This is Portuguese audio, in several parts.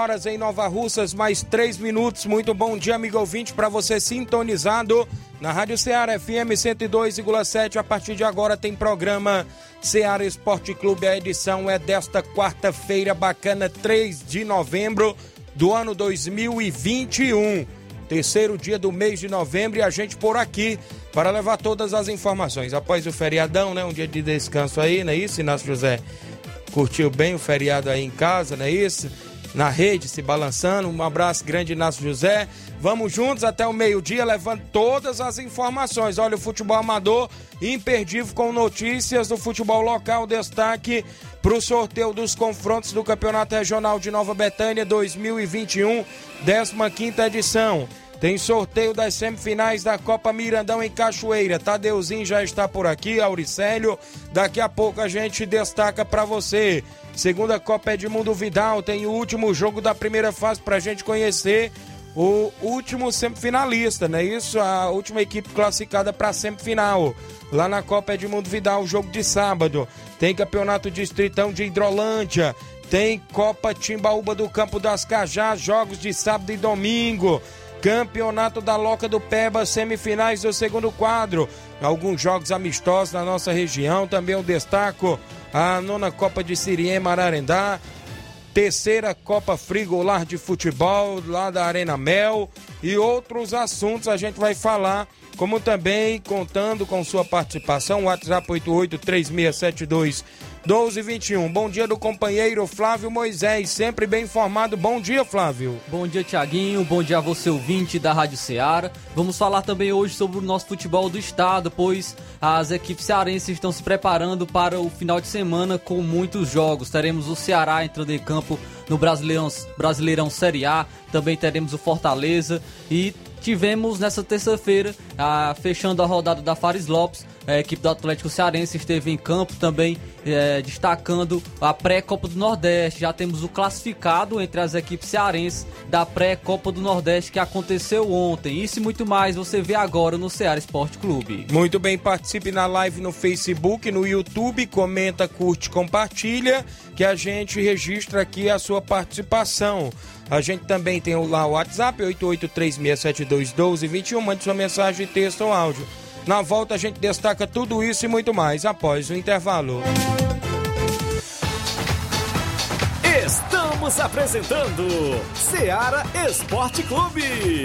Horas em Nova Russas, mais 3 minutos. Muito bom dia, amigo ouvinte, para você sintonizado na Rádio Ceará FM 102,7. A partir de agora tem programa Ceará Esporte Clube. A edição é desta quarta-feira bacana, 3 de novembro do ano 2021. Terceiro dia do mês de novembro e a gente por aqui para levar todas as informações. Após o feriadão, né? Um dia de descanso aí, não é isso, Inácio José? curtiu bem o feriado aí em casa, não é isso? Na rede, se balançando. Um abraço grande, Inácio José. Vamos juntos até o meio-dia, levando todas as informações. Olha, o futebol amador imperdível com notícias do futebol local. Destaque para o sorteio dos confrontos do Campeonato Regional de Nova Betânia 2021, 15 edição. Tem sorteio das semifinais da Copa Mirandão em Cachoeira. Tadeuzinho já está por aqui, Auricélio. Daqui a pouco a gente destaca para você. Segunda Copa Edmundo Vidal tem o último jogo da primeira fase para a gente conhecer o último semifinalista, não é isso? A última equipe classificada para a semifinal. Lá na Copa Edmundo Vidal, jogo de sábado. Tem Campeonato Distritão de Hidrolândia. Tem Copa Timbaúba do Campo das Cajás, jogos de sábado e domingo. Campeonato da Loca do Peba, semifinais do segundo quadro. Alguns jogos amistosos na nossa região. Também eu destaco a nona Copa de Siriema Ararendá. Terceira Copa Frigolar de Futebol lá da Arena Mel. E outros assuntos a gente vai falar. Como também contando com sua participação. WhatsApp 883672 1221. Bom dia do companheiro Flávio Moisés, sempre bem informado. Bom dia, Flávio. Bom dia, Tiaguinho. Bom dia a você, ouvinte da Rádio Ceará. Vamos falar também hoje sobre o nosso futebol do estado, pois as equipes cearenses estão se preparando para o final de semana com muitos jogos. Teremos o Ceará entrando em campo no Brasileirão, Brasileirão Série A, também teremos o Fortaleza e tivemos nessa terça-feira, fechando a rodada da Fares Lopes, a equipe do Atlético Cearense esteve em campo também é, destacando a pré-Copa do Nordeste. Já temos o classificado entre as equipes cearenses da pré-Copa do Nordeste que aconteceu ontem. Isso e muito mais você vê agora no Ceará Esporte Clube. Muito bem, participe na live no Facebook, no YouTube, comenta, curte, compartilha, que a gente registra aqui a sua participação. A gente também tem lá o WhatsApp 8836721221. Mande sua mensagem, texto ou áudio. Na volta a gente destaca tudo isso e muito mais após o intervalo. Estamos apresentando Seara Esporte Clube.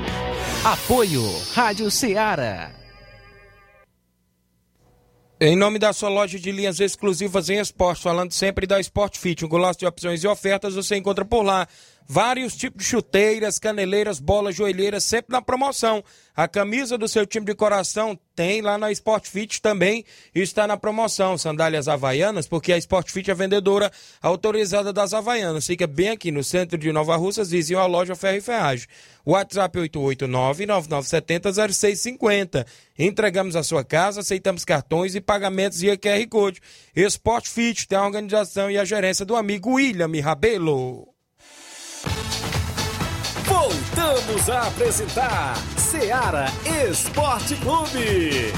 Apoio Rádio Ceará. Em nome da sua loja de linhas exclusivas em esporte, falando sempre da Sport Fit, um golaço de opções e ofertas, você encontra por lá Vários tipos de chuteiras, caneleiras, bolas, joelheiras, sempre na promoção. A camisa do seu time de coração tem lá na Sport Fit também está na promoção. Sandálias havaianas, porque a Sport Fit é vendedora autorizada das havaianas. Fica bem aqui no centro de Nova Russas, vizinho à loja Ferro e Ferragem. WhatsApp 889-9970-0650. Entregamos a sua casa, aceitamos cartões e pagamentos via QR Code. Sport Fit tem a organização e a gerência do amigo William Rabelo. Voltamos a apresentar Seara Esporte Clube.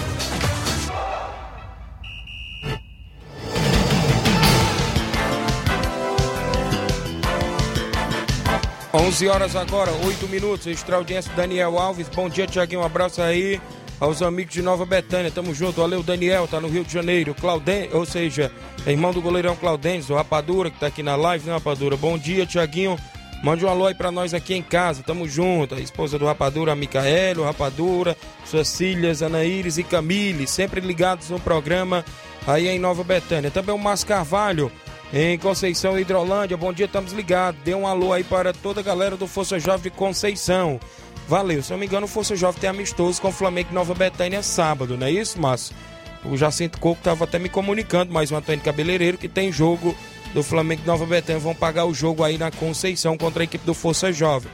11 horas agora, 8 minutos. Extra audiência Daniel Alves. Bom dia, Tiaguinho. Um abraço aí aos amigos de Nova Betânia. Tamo junto. Valeu, Daniel. Tá no Rio de Janeiro. Clauden, ou seja, irmão do goleirão Claudêncio, o Rapadura, que tá aqui na live, né, Rapadura? Bom dia, Tiaguinho. Mande um alô aí pra nós aqui em casa, tamo junto. A esposa do Rapadura, a Micaela, o Rapadura, suas filhas, Anaíris e Camille, sempre ligados no programa aí em Nova Betânia. Também o Márcio Carvalho, em Conceição Hidrolândia. Bom dia, estamos ligados. Dê um alô aí para toda a galera do Força Jovem de Conceição. Valeu, se não me engano, o Força Jovem tem amistoso com o Flamengo de Nova Betânia sábado, não é isso, Márcio? O Jacinto Coco estava até me comunicando, mas o Antônio Cabeleireiro, que tem jogo do Flamengo de Nova Betânia vão pagar o jogo aí na Conceição contra a equipe do Força Jovem.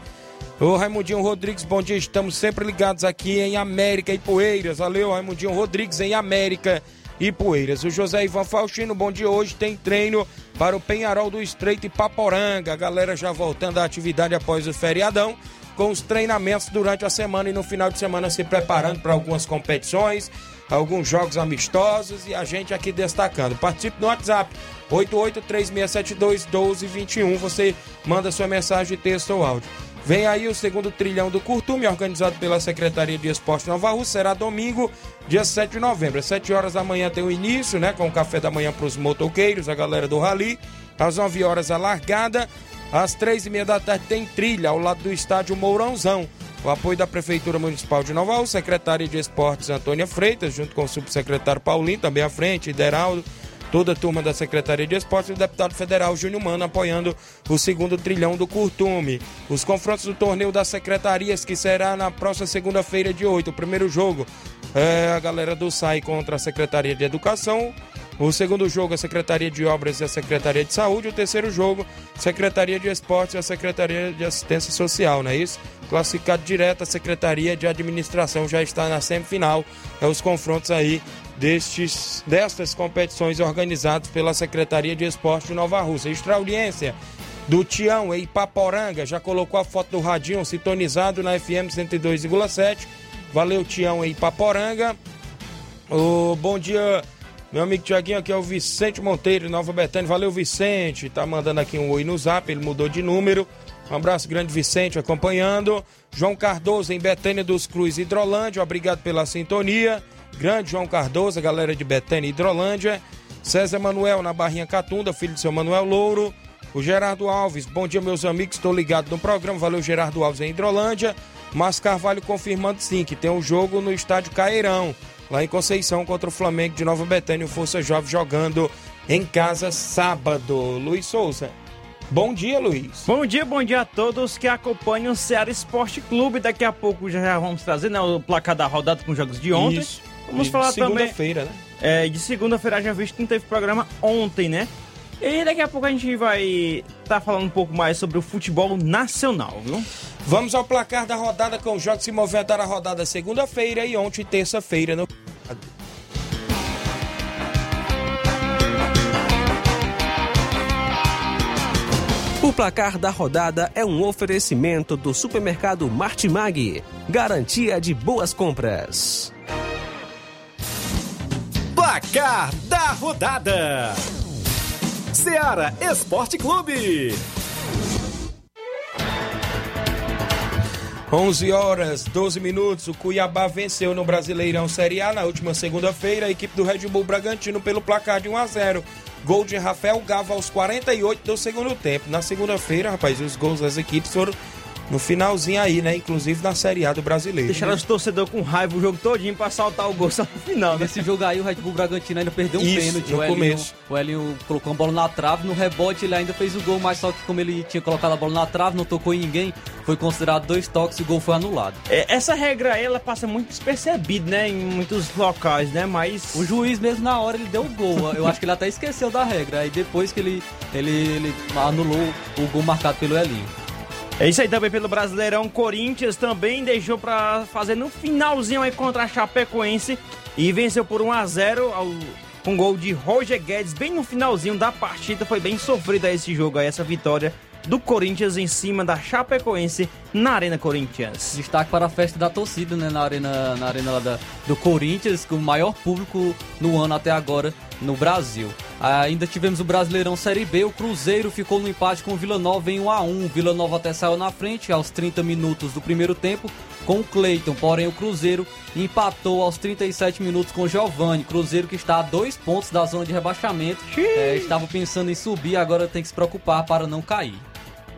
Ô Raimundinho Rodrigues, bom dia. Estamos sempre ligados aqui em América e Poeiras. Valeu, Raimundinho Rodrigues em América e Poeiras. O José Ivan Faustino, bom dia. Hoje tem treino para o Penharol do Estreito e Paporanga. A galera já voltando à atividade após o feriadão, com os treinamentos durante a semana e no final de semana se preparando para algumas competições, alguns jogos amistosos e a gente aqui destacando. Participe no WhatsApp 8836721221. Você manda sua mensagem texto ou áudio. Vem aí o segundo trilhão do Curtume, organizado pela Secretaria de Esporte Nova Rússia. Será domingo, dia 7 de novembro. Às 7 horas da manhã tem o início, né? Com o café da manhã para os motoqueiros, a galera do Rally. Às 9 horas a largada. Às 3 e meia da tarde tem trilha ao lado do estádio Mourãozão. O apoio da Prefeitura Municipal de Nova Rússia, Secretaria de Esportes Antônia Freitas, junto com o subsecretário Paulinho, também à frente, Ideraldo toda a turma da Secretaria de Esportes e o deputado federal Júnior Mano apoiando o segundo trilhão do Curtume. Os confrontos do torneio das secretarias, que será na próxima segunda-feira de 8. O primeiro jogo é a galera do SAI contra a Secretaria de Educação. O segundo jogo, a Secretaria de Obras e a Secretaria de Saúde. O terceiro jogo, Secretaria de Esportes e a Secretaria de Assistência Social, não é isso? Classificado direto, a Secretaria de Administração já está na semifinal. É os confrontos aí destes, destas competições organizadas pela Secretaria de Esporte de Nova Rússia. Extra audiência do Tião em Paporanga, já colocou a foto do radinho sintonizado na FM 102,7. Valeu, Tião em Paporanga. O bom dia, meu amigo Tiaguinho, aqui é o Vicente Monteiro, Nova Betânia. Valeu, Vicente. Tá mandando aqui um oi no zap, ele mudou de número. Um abraço grande, Vicente, acompanhando. João Cardoso, em Betânia dos Cruz, Hidrolândia. Obrigado pela sintonia. Grande João Cardoso, a galera de Betânia e Hidrolândia. César Manuel na Barrinha Catunda, filho do seu Manuel Louro. O Gerardo Alves, bom dia, meus amigos, estou ligado no programa. Valeu, Gerardo Alves em Hidrolândia. Mas Carvalho confirmando sim que tem um jogo no estádio Caeirão, lá em Conceição, contra o Flamengo de Nova Betânia. O Força Jovem jogando em casa sábado. Luiz Souza. Bom dia, Luiz. Bom dia, bom dia a todos que acompanham o Ceará Esporte Clube. Daqui a pouco já vamos trazer né, o placar da rodada com jogos de ontem. Isso. Vamos de falar segunda também. Segunda-feira, né? É, de segunda-feira já visto que não teve programa ontem, né? E daqui a pouco a gente vai estar tá falando um pouco mais sobre o futebol nacional, viu? Vamos ao placar da rodada com os jogos que se movimentaram a rodada segunda-feira e ontem, terça-feira. No... O placar da rodada é um oferecimento do supermercado Martimag. Garantia de boas compras. Placar da rodada: Seara Esporte Clube. 11 horas 12 minutos. O Cuiabá venceu no Brasileirão Série A na última segunda-feira a equipe do Red Bull Bragantino pelo placar de 1 a 0. Gol de Rafael Gava aos 48 do segundo tempo. Na segunda-feira, rapaz, os gols das equipes foram no finalzinho aí, né? Inclusive na Série A do Brasileiro. Deixaram os torcedores com raiva o jogo todinho pra saltar o gol só no final, né? Nesse jogo aí, o Red Bull Bragantino ainda perdeu um Isso, pênalti. no o Elinho, começo. o Elinho colocou a bola na trave, no rebote ele ainda fez o gol, mas só que como ele tinha colocado a bola na trave, não tocou em ninguém, foi considerado dois toques e o gol foi anulado. É, essa regra aí, ela passa muito despercebida, né? Em muitos locais, né? Mas. O juiz mesmo na hora ele deu o gol. Eu acho que ele até esqueceu da regra. Aí depois que ele, ele, ele anulou o gol marcado pelo Elinho. É isso aí também pelo Brasileirão. Corinthians também deixou pra fazer no finalzinho aí contra a Chapecoense e venceu por 1 a 0 ao, com gol de Roger Guedes bem no finalzinho da partida. Foi bem sofrido aí esse jogo aí, essa vitória do Corinthians em cima da Chapecoense na Arena Corinthians. Destaque para a festa da torcida, né? Na arena, na arena da, do Corinthians, com o maior público no ano até agora no Brasil. Ainda tivemos o Brasileirão Série B, o Cruzeiro ficou no empate com o Vila Nova em 1 a 1 Vila Nova até saiu na frente aos 30 minutos do primeiro tempo com o Cleiton, porém o Cruzeiro empatou aos 37 minutos com o Giovani. Cruzeiro que está a dois pontos da zona de rebaixamento. É, estava pensando em subir, agora tem que se preocupar para não cair.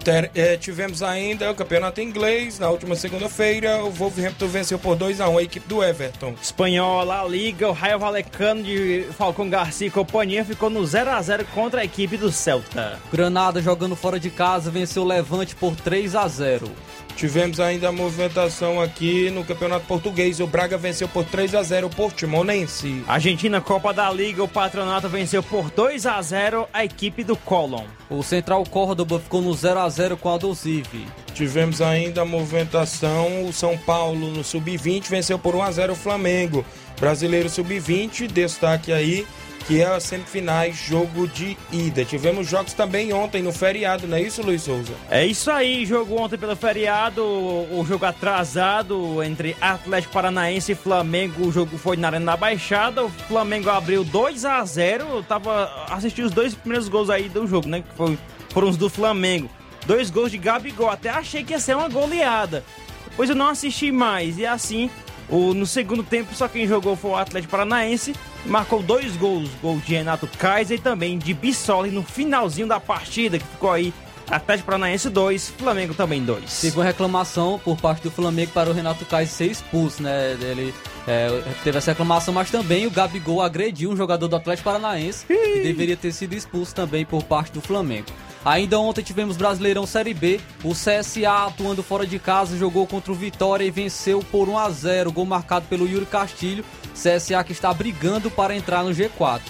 Ter- é, tivemos ainda o campeonato inglês. Na última segunda-feira, o Wolverhampton venceu por 2 a 1 a equipe do Everton. Espanhola, a Liga, o Raio Valecano de Falcão Garcia e companhia ficou no 0 a 0 contra a equipe do Celta. Granada jogando fora de casa venceu o Levante por 3 a 0. Tivemos ainda a movimentação aqui no campeonato português. O Braga venceu por 3 a 0 o Portimonense. Argentina, Copa da Liga, o Patronato venceu por 2 a 0 a equipe do Colón. O Central Córdoba ficou no 0 a 0 com a Dosive. Tivemos ainda a movimentação. O São Paulo no sub-20 venceu por 1 a 0 o Flamengo. Brasileiro sub-20, destaque aí que é as semifinais, jogo de ida. Tivemos jogos também ontem no feriado, não é isso, Luiz Souza? É isso aí, jogo ontem pelo feriado, o jogo atrasado entre Atlético Paranaense e Flamengo. O jogo foi na Arena da Baixada. O Flamengo abriu 2 a 0 Eu tava assistindo os dois primeiros gols aí do jogo, né? Que foi, foram os do Flamengo. Dois gols de Gabigol. Até achei que ia ser uma goleada. Depois eu não assisti mais. E assim, o, no segundo tempo, só quem jogou foi o Atlético Paranaense. Marcou dois gols. Gol de Renato Kaiser e também de Bissoli no finalzinho da partida, que ficou aí Atlético Paranaense 2, Flamengo também 2. Teve uma reclamação por parte do Flamengo para o Renato Kaiser ser expulso, né? Ele é, teve essa reclamação, mas também o Gabigol agrediu um jogador do Atlético Paranaense e deveria ter sido expulso também por parte do Flamengo. Ainda ontem tivemos Brasileirão Série B. O CSA atuando fora de casa jogou contra o Vitória e venceu por 1 a 0, gol marcado pelo Yuri Castilho. CSA que está brigando para entrar no G4.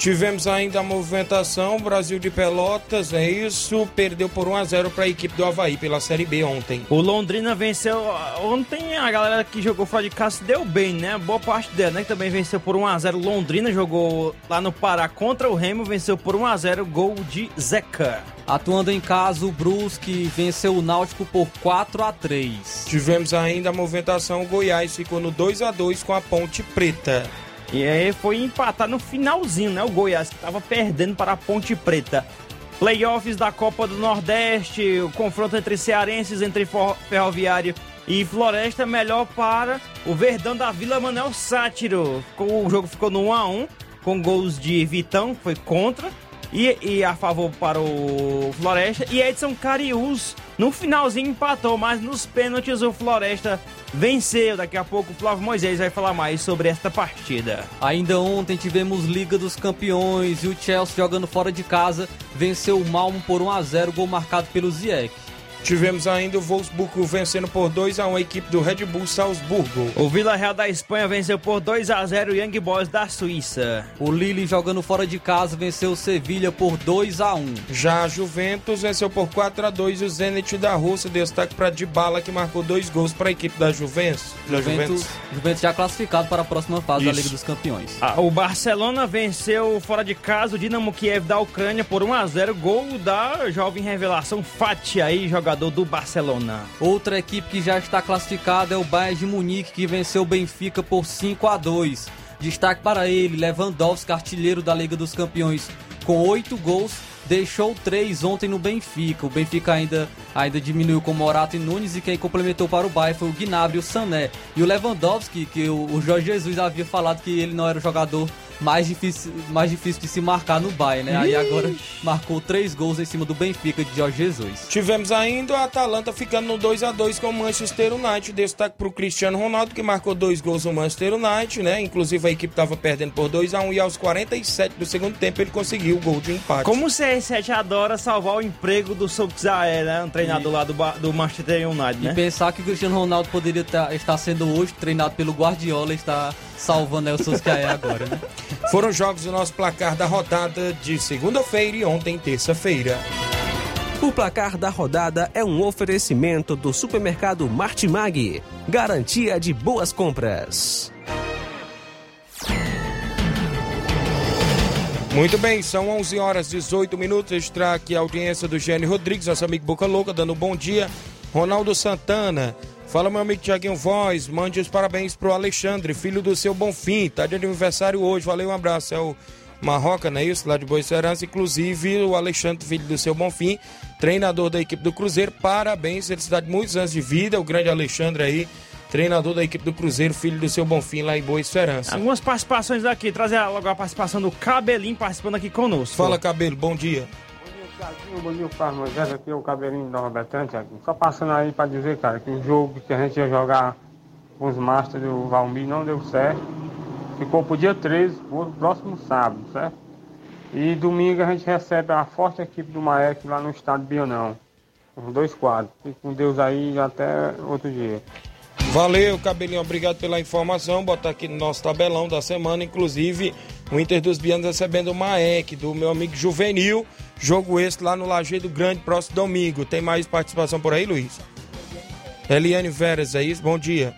Tivemos ainda a movimentação, Brasil de Pelotas, é isso, perdeu por 1 a 0 para a equipe do Havaí pela Série B ontem. O Londrina venceu ontem, a galera que jogou fora de casa se deu bem, né? Boa parte dela, né? Que também venceu por 1 a 0 Londrina jogou lá no Pará contra o Remo, venceu por 1 a 0 gol de Zeca. Atuando em casa, o Brusque venceu o Náutico por 4 a 3. Tivemos ainda a movimentação, o Goiás ficou no 2 a 2 com a Ponte Preta. E aí foi empatar no finalzinho, né? O Goiás que estava perdendo para a Ponte Preta. Playoffs da Copa do Nordeste, o confronto entre cearenses, entre Ferroviário e Floresta, melhor para o Verdão da Vila Manel Sátiro. O jogo ficou no 1 a 1 com gols de Vitão, que foi contra, e, e a favor para o Floresta. E Edson Cariús no finalzinho empatou, mas nos pênaltis o Floresta venceu. Daqui a pouco o Flávio Moisés vai falar mais sobre esta partida. Ainda ontem tivemos Liga dos Campeões e o Chelsea jogando fora de casa venceu o Malmo por 1 a 0, gol marcado pelo Ziyech. Tivemos ainda o Wolfsburgo vencendo por 2 a 1 a equipe do Red Bull Salzburgo. O Vila Real da Espanha venceu por 2 a 0 o Young Boys da Suíça. O Lille jogando fora de casa venceu o Sevilha por 2 a 1. Já a Juventus venceu por 4 a 2 o Zenit da Rússia, destaque para Dybala que marcou dois gols para a equipe da Juventus. Da Juventus, Juventus já classificado para a próxima fase da Isso. Liga dos Campeões. Ah, o Barcelona venceu fora de casa o Dinamo Kiev da Ucrânia por 1 a 0 gol da jovem revelação Fati aí, jogador do Barcelona. Outra equipe que já está classificada é o Bayern de Munique, que venceu o Benfica por 5 a 2. Destaque para ele, Lewandowski, artilheiro da Liga dos Campeões, com 8 gols, deixou 3 ontem no Benfica. O Benfica ainda, ainda diminuiu com Morato e Nunes e quem complementou para o Bayern foi o Gnabry e o Sané. E o Lewandowski, que o, Jorge Jesus havia falado que ele não era o jogador mais difícil, mais difícil de se marcar no Bayern, né? Aí agora marcou três gols em cima do Benfica de Jorge Jesus. Tivemos ainda a Atalanta ficando no 2 a 2 com o Manchester United. Destaque para o Cristiano Ronaldo, que marcou dois gols no Manchester United, né? Inclusive a equipe estava perdendo por 2 a 1 e aos 47 do segundo tempo ele conseguiu o gol de empate. Como o CR7 adora salvar o emprego do Solskjaer, né? Um treinador lá do, do Manchester United, E né? pensar que o Cristiano Ronaldo poderia tá- estar sendo hoje treinado pelo Guardiola e está salvando aí o Solskjaer agora, né? Foram jogos do nosso placar da rodada de segunda-feira e ontem, terça-feira. O placar da rodada é um oferecimento do supermercado Martimag. Garantia de boas compras. Muito bem, são 11 horas 18 minutos. Está aqui a audiência do Gênio Rodrigues, nosso amigo Boca Louca, dando um bom dia. Ronaldo Santana. Fala, meu amigo Tiaguinho Voz. Mande os parabéns pro Alexandre, filho do seu Bonfim. Tá de aniversário hoje. Valeu, um abraço. É o Marroca, não é isso? Lá de Boa Serança. Inclusive, o Alexandre, filho do seu Bonfim, treinador da equipe do Cruzeiro. Parabéns, felicidade, muitos anos de vida. O grande Alexandre aí, treinador da equipe do Cruzeiro, filho do seu Bonfim, lá em Boa Esperança. Algumas participações aqui. Trazer logo a participação do Cabelinho participando aqui conosco. Fala, Cabelo, bom dia. Tiaguinho, Carlos Moisés, aqui é o Cabelinho da Robertana, Tiaguinho. Só passando aí pra dizer, cara, que o jogo que a gente ia jogar com os Masters do Valmir não deu certo. Ficou pro dia 13, pro próximo sábado, certo? E domingo a gente recebe a forte equipe do Maek lá no estado de Bionão. Os dois quadros. Fique com Deus aí até outro dia. Valeu, Cabelinho, obrigado pela informação. Botar aqui no nosso tabelão da semana, inclusive o Inter dos Bianos recebendo o Maek, do meu amigo Juvenil. Jogo esse lá no Lajeado Grande, próximo domingo. Tem mais participação por aí, Luiz? Eliane Veras, é isso? Bom dia.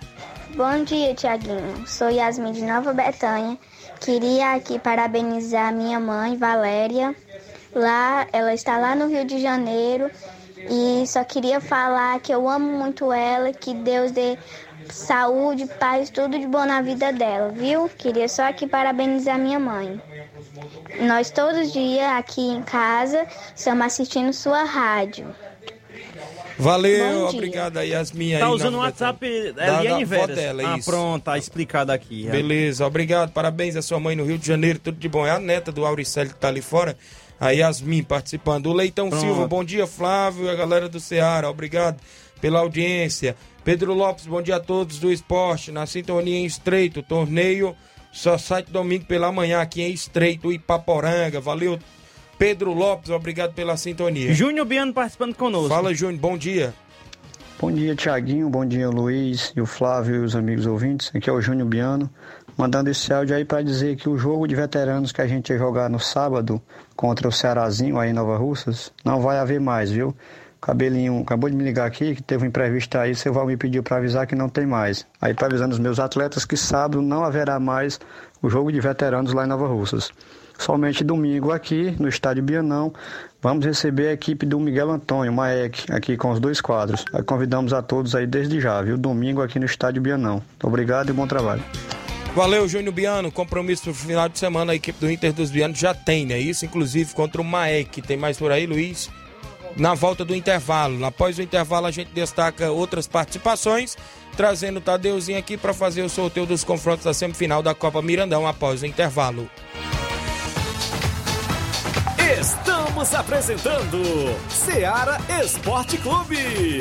Bom dia, Tiaguinho. Sou Yasmin de Nova Betânia. Queria aqui parabenizar minha mãe, Valéria. Lá, ela está lá no Rio de Janeiro e só queria falar que eu amo muito ela, que Deus dê saúde, paz, tudo de bom na vida dela, viu? Queria só aqui parabenizar minha mãe. Nós todos os dias aqui em casa estamos assistindo sua rádio. Valeu, obrigado aí, Yasmin. Tá aí, usando o WhatsApp. Da- Eliane da avó Veras. dela, ah, isso. pronto, tá explicado aqui. Beleza, obrigado, parabéns à sua mãe no Rio de Janeiro, tudo de bom. É a neta do Auricélio que tá ali fora, a Yasmin participando. O Leitão Pronto. Silva, bom dia, Flávio e a galera do Ceará, obrigado pela audiência. Pedro Lopes, bom dia a todos do esporte, na sintonia em estreito, torneio só sai domingo pela manhã aqui em estreito, Ipaporanga, valeu. Pedro Lopes, obrigado pela sintonia. Júnior Biano participando conosco. Fala, Júnior, bom dia. Bom dia, Tiaguinho. Bom dia, Luiz e o Flávio e os amigos ouvintes. Aqui é o Júnior Biano, mandando esse áudio aí para dizer que o jogo de veteranos que a gente ia jogar no sábado contra o Cearazinho aí em Nova Russas não vai haver mais, viu? Cabelinho acabou de me ligar aqui que teve um imprevisto aí, seu Val me pediu para avisar que não tem mais. Aí para avisando os meus atletas que sábado não haverá mais o jogo de veteranos lá em Nova Russas. Somente domingo aqui no estádio Bianão vamos receber a equipe do Miguel Antônio Maek aqui com os dois quadros. Aí convidamos a todos aí desde já, viu? Domingo aqui no estádio Bianão. Obrigado e bom trabalho. Valeu, Júnior Biano. Compromisso pro final de semana. A equipe do Inter dos Bianos já tem, né? Isso, inclusive, contra o Maek. Tem mais por aí, Luiz? Na volta do intervalo. Após o intervalo, a gente destaca outras participações, trazendo o Tadeuzinho aqui para fazer o sorteio dos confrontos da semifinal da Copa Mirandão após o intervalo. Estamos apresentando Seara Esporte Clube.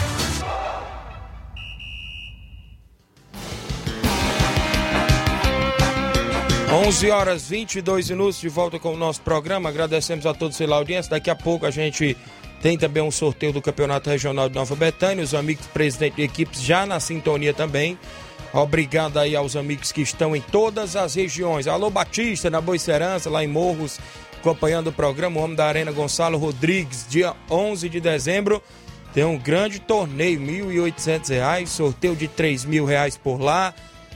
11 horas 22 minutos de volta com o nosso programa. Agradecemos a todos pela audiência. Daqui a pouco a gente tem também um sorteio do Campeonato Regional de Nova Betânia. Os amigos presidentes de equipes já na sintonia também. Obrigado aí aos amigos que estão em todas as regiões. Alô Batista, na Boicerança, lá em Morros, acompanhando o programa. O Homem da Arena Gonçalo Rodrigues, dia 11 de dezembro. Tem um grande torneio, R$ 1.800, sorteio de R$ mil reais por lá,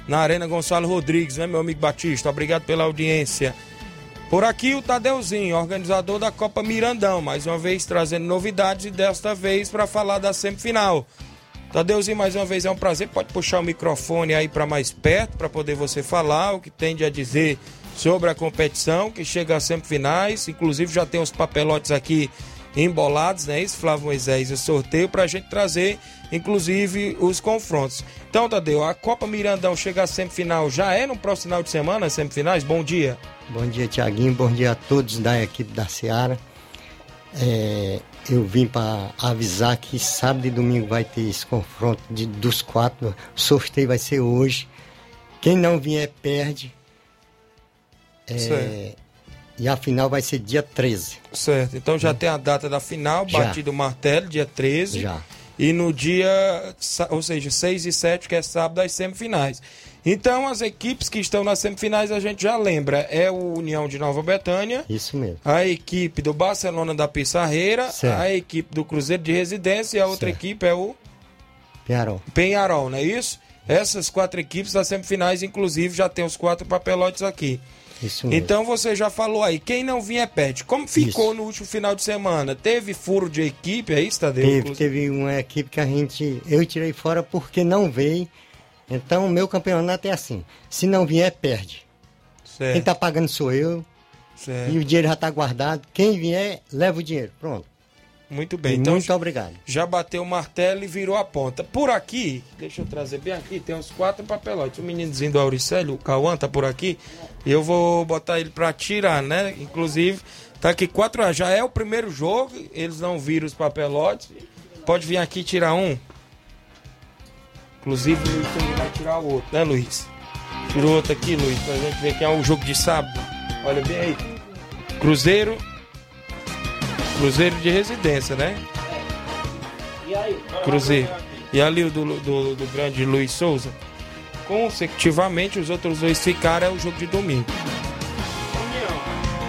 na Arena Gonçalo Rodrigues, né, meu amigo Batista? Obrigado pela audiência. Por aqui o Tadeuzinho, organizador da Copa Mirandão, mais uma vez trazendo novidades e desta vez para falar da semifinal. Tadeuzinho, mais uma vez é um prazer. Pode puxar o microfone aí para mais perto para poder você falar o que tem a dizer sobre a competição que chega às semifinais. Inclusive já tem os papelotes aqui embolados, né? Isso, Flávio Moisés, o sorteio para a gente trazer, inclusive, os confrontos. Então, Tadeu, a Copa Mirandão chega à semifinal, já é no próximo final de semana, as semifinais? Bom dia. Bom dia, Tiaguinho. Bom dia a todos da equipe da Seara. É, eu vim para avisar que sábado e domingo vai ter esse confronto de, dos quatro. O sorteio vai ser hoje. Quem não vier, perde. É, e a final vai ser dia 13. Certo. Então já tem a data da final, Já. batido o martelo, dia 13. Já. E no dia, ou seja, 6 e 7, que é sábado, as semifinais. Então, as equipes que estão nas semifinais, a gente já lembra. É o União de Nova Betânia, Isso mesmo. a equipe do Barcelona da Pissarreira, Certo. a equipe do Cruzeiro de Residência e a outra equipe é o Penharol. Penharol, não é isso? Essas quatro equipes das semifinais, inclusive, já tem os quatro papelotes aqui. Isso. Então você já falou aí, quem não vinha perde. Como ficou no último final de semana? Teve furo de equipe, é isso, Tadeu? Teve, teve uma equipe que a gente. Eu tirei fora porque não veio. Então o meu campeonato é assim. Se não vier, perde. Certo. Quem tá pagando sou eu. Certo. E o dinheiro já tá guardado. Quem vier, leva o dinheiro. Pronto. Muito bem. E Então muito obrigado. já bateu o martelo e virou a ponta. Por aqui, deixa eu trazer bem aqui, tem uns quatro papelotes. O meninozinho do Auricélio, o Cauã, tá por aqui. E eu vou botar ele pra tirar, né? Inclusive, tá aqui quatro. Já é o primeiro jogo, eles não viram os papelotes. Pode vir aqui tirar um. Inclusive, o Luiz vai tirar o outro, né, Luiz? Tira o outro aqui, Luiz, pra gente ver quem é o jogo de sábado. Olha bem aí. Cruzeiro. Cruzeiro de residência, né? Cruzeiro. E ali o do, do, do grande Luiz Souza. Consecutivamente, os outros dois ficaram é o jogo de domingo.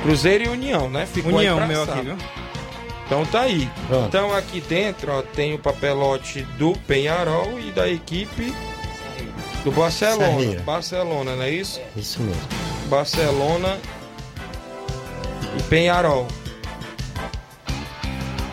Cruzeiro e União, né? Ficou União, aí meu aqui, viu? Então tá aí. Pronto. Então aqui dentro ó, tem o papelote do Penharol e da equipe do Barcelona. Sarreira. Barcelona, não é isso? Isso mesmo. Barcelona e Penharol.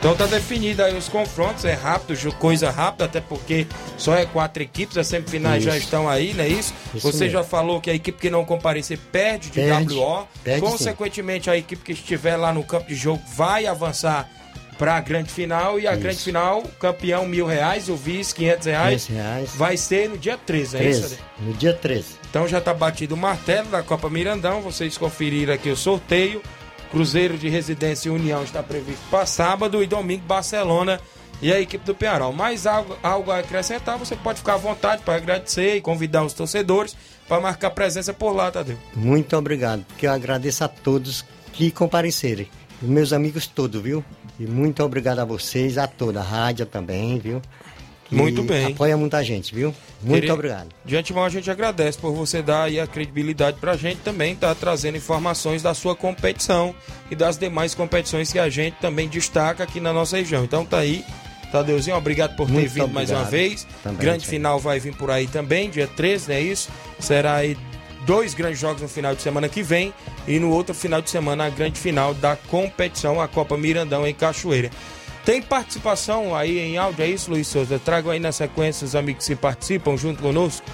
Então tá definido aí os confrontos, é rápido, coisa rápida, até porque só é quatro equipes, as semifinais já Isso. estão aí, não é isso? Isso Você mesmo. já falou que a equipe que não comparecer perde de Perde. WO. Perde, sim. Consequentemente, a equipe que estiver lá no campo de jogo vai avançar para a grande final e a Isso. grande final, campeão mil reais, o vice 500 reais, 500 reais. vai ser no dia 13, é isso? 13. No dia 13. Então já tá batido o martelo da Copa Mirandão. Vocês conferiram aqui o sorteio. Cruzeiro de Residência e União está previsto para sábado e domingo Barcelona e a equipe do Penharol. Mais algo, algo a acrescentar, você pode ficar à vontade para agradecer e convidar os torcedores para marcar presença por lá, Tadeu. Muito obrigado. Porque eu agradeço a todos que compareceram. Os meus amigos todos, viu? E muito obrigado a vocês, a toda a rádio também, viu? Muito bem. Apoia muita gente, viu? Muito Queria- obrigado. De antemão a gente agradece por você dar aí a credibilidade pra gente também, tá trazendo informações da sua competição e das demais competições que a gente também destaca aqui na nossa região. Então tá aí, Tadeuzinho, obrigado por ter Muito vindo mais uma obrigado. vez. Também, Grande final vai vir por aí também, dia 13, não é isso? Será aí dois grandes jogos no final de semana que vem e no outro final de semana a grande final da competição, a Copa Mirandão em Cachoeira. Tem participação aí em áudio, é isso, Luiz Souza? Trago aí na sequência os amigos que participam junto conosco.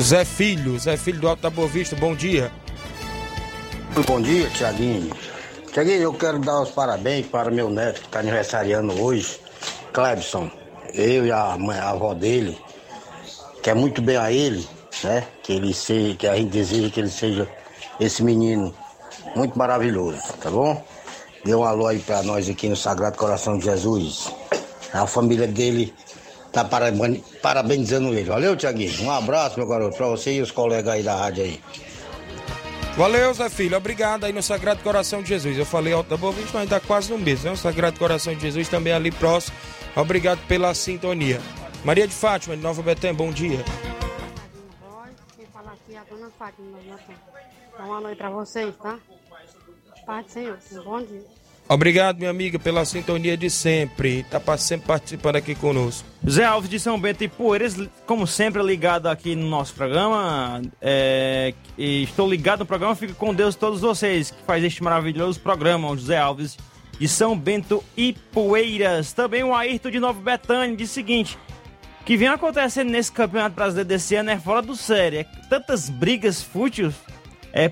Zé Filho, Zé Filho do Alto da Boa Vista, bom dia. Bom dia, Tiaguinho. Tiaguinho, eu quero dar os parabéns para meu neto que está aniversariando hoje, Clebson. Eu e a, mãe, a avó dele, quer muito bem a ele, né? Que ele seja, que a gente deseja que ele seja esse menino muito maravilhoso, tá bom? Dê um alô aí para nós aqui no Sagrado Coração de Jesus. A família dele tá parabeni- parabenizando ele. Valeu, Tiaguinho. Um abraço, meu garoto, pra você e os colegas aí da rádio aí. Valeu, Zé Filho. Obrigado aí no Sagrado Coração de Jesus. Eu falei Alto da Boa Vista, mas tá quase no mesmo, né? O Sagrado Coração de Jesus também ali próximo. Obrigado pela sintonia. Maria de Fátima, de Nova Betânia, bom dia. É Fátima. Dá uma noite pra vocês, tá? Paz do Senhor. Um bom dia. Obrigado, minha amiga, pela sintonia de sempre. Tá sempre participando aqui conosco. Zé Alves de São Bento e Poeiras, como sempre, ligado aqui no nosso programa. É, e estou ligado no programa, fico com Deus todos vocês que faz este maravilhoso programa, o José Alves de São Bento e Poeiras. Também o Ayrton de Nova Betânia diz o seguinte: que vem acontecendo nesse Campeonato Brasileiro desse ano é fora do sério. É tantas brigas fúteis, é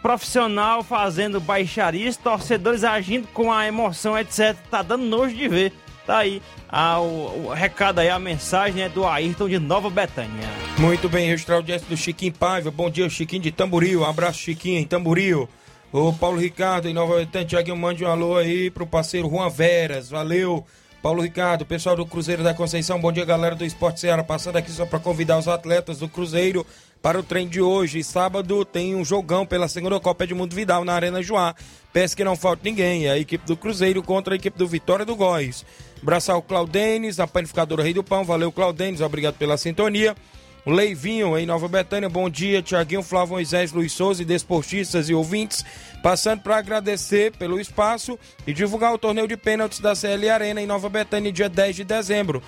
profissional fazendo baixarias, torcedores agindo com a emoção, etc. Tá dando nojo de ver. Tá aí ah, o, o recado aí, a mensagem é do Ayrton de Nova Betânia. Muito bem, registrar audiência do Chiquinho Paiva. Bom dia, Chiquinho de Tamboril. Um abraço, Chiquinho em Tamboril. O Paulo Ricardo em Nova Betânia. Tiaguinho, mande um alô aí pro parceiro Juan Veras. Valeu. Paulo Ricardo, pessoal do Cruzeiro da Conceição, bom dia galera do Esporte Ceará, passando aqui só para convidar os atletas do Cruzeiro para o treino de hoje. Sábado tem um jogão pela segunda Copa Edmundo Vidal na Arena Joá. Peço que não falte ninguém, é a equipe do Cruzeiro contra a equipe do Vitória do Góis. Abraçar o Claudenes, a panificadora Rei do Pão, valeu Claudenes, obrigado pela sintonia. O Leivinho em Nova Betânia, bom dia. Tiaguinho, Flávio Moisés, Luiz Souza e desportistas e ouvintes. Passando para agradecer pelo espaço e divulgar o torneio de pênaltis da CL Arena em Nova Betânia, dia 10 de dezembro.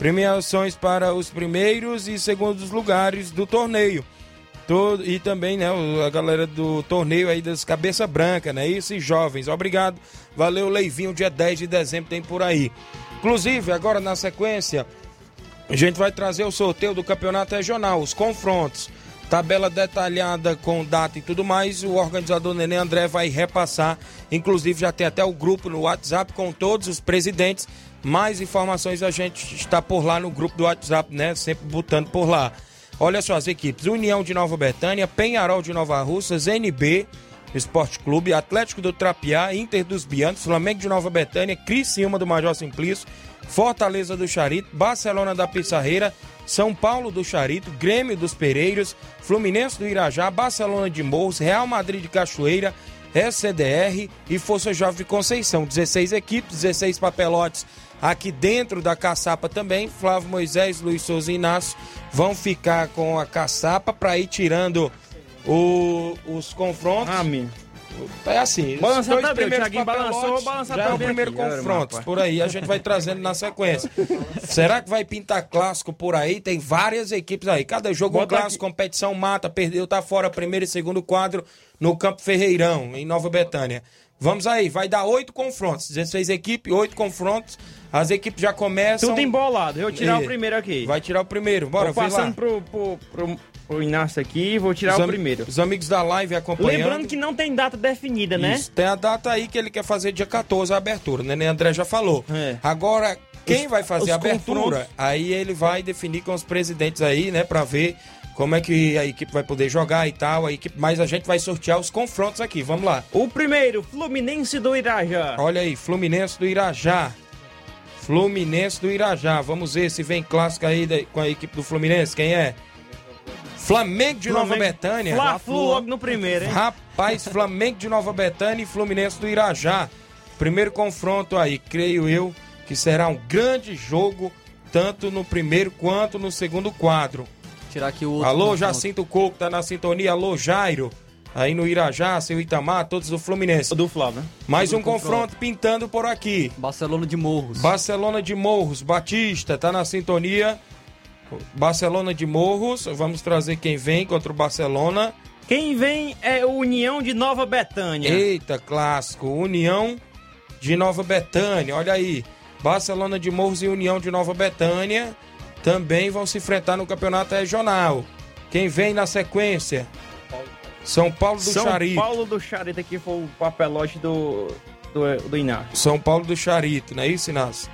Premiações para os primeiros e segundos lugares do torneio. Todo, e também, né, a galera do torneio aí das cabeça branca, né? Isso, e jovens. Obrigado. Valeu, Leivinho, dia 10 de dezembro tem por aí. Inclusive, agora na sequência, a gente vai trazer o sorteio do campeonato regional, os confrontos. Tabela detalhada com data e tudo mais. O organizador Nenê André vai repassar. Inclusive, já tem até o grupo no WhatsApp com todos os presidentes. Mais informações a gente está por lá no grupo do WhatsApp, né? Sempre botando por lá. Olha só as equipes: União de Nova Betânia, Penharol de Nova Russas, NB Esporte Clube, Atlético do Trapiá, Inter dos Biancos, Flamengo de Nova Betânia, Criciúma do Major Simplício, Fortaleza do Charito, Barcelona da Pissarreira, São Paulo do Charito, Grêmio dos Pereiros, Fluminense do Irajá, Barcelona de Morros, Real Madrid de Cachoeira, SCDR e Força Jovem de Conceição. 16 equipes, 16 papelotes aqui dentro da caçapa também. Flávio Moisés, Luiz Souza e Inácio vão ficar com a caçapa para ir tirando o- os confrontos. Ah, minha. É assim, os Balançar dois também, o primeiros Thiaguinho balançou, balançar já é o primeiro aqui. Confronto. Por aí a gente vai trazendo na sequência. Será que vai pintar clássico por aí? Tem várias equipes aí. Cada jogo um Bota clássico, competição mata, perdeu, tá fora primeiro e segundo quadro no Campo Ferreirão, em Nova Betânia. Vamos aí, vai dar oito confrontos. 16 equipes, oito confrontos. As equipes já começam. Tudo embolado. Eu vou tirar É. o primeiro aqui. Vai tirar o primeiro, bora, Vou passando pro, pro, pro, pro Inácio aqui vou tirar Os o primeiro. Os amigos da live acompanhando. Lembrando que não tem data definida, né? Isso, tem a data aí que ele quer fazer dia 14 a abertura, né? Nem André já falou. É. Agora, quem Os- vai fazer a abertura, confrontos. aí ele vai definir com os presidentes aí, né? Pra ver como é que a equipe vai poder jogar e tal. A equipe, mas a gente vai sortear os confrontos aqui, vamos lá. O primeiro, Fluminense do Irajá. Olha aí, Fluminense do Irajá. Fluminense do Irajá. Vamos ver se vem clássico aí da- com a equipe do Fluminense. Quem é? Flamengo de Nova Flamengo. Betânia. Fla-Flu logo no primeiro, hein? Rapaz, Flamengo de Nova Betânia e Fluminense do Irajá. Primeiro confronto aí, creio eu que será um grande jogo, tanto no primeiro quanto no segundo quadro. Tirar aqui o outro Alô. Jacinto Coco, tá na sintonia. Alô, Jairo. Aí no Irajá, seu Itamar, todos do Fluminense. Do Flávio, né? Mais Do um confronto pintando por aqui. Barcelona de Morros. Barcelona de Morros, Batista, tá na sintonia. Barcelona de Morros, vamos trazer quem vem contra o Barcelona. Quem vem é o União de Nova Betânia. Eita, clássico. União de Nova Betânia, olha aí. Barcelona de Morros e União de Nova Betânia também vão se enfrentar no campeonato regional. Quem vem na sequência? São Paulo do São Charito. Paulo do Charito aqui foi o papelote do, do, do Inácio. São Paulo do Charito, não é isso, Inácio?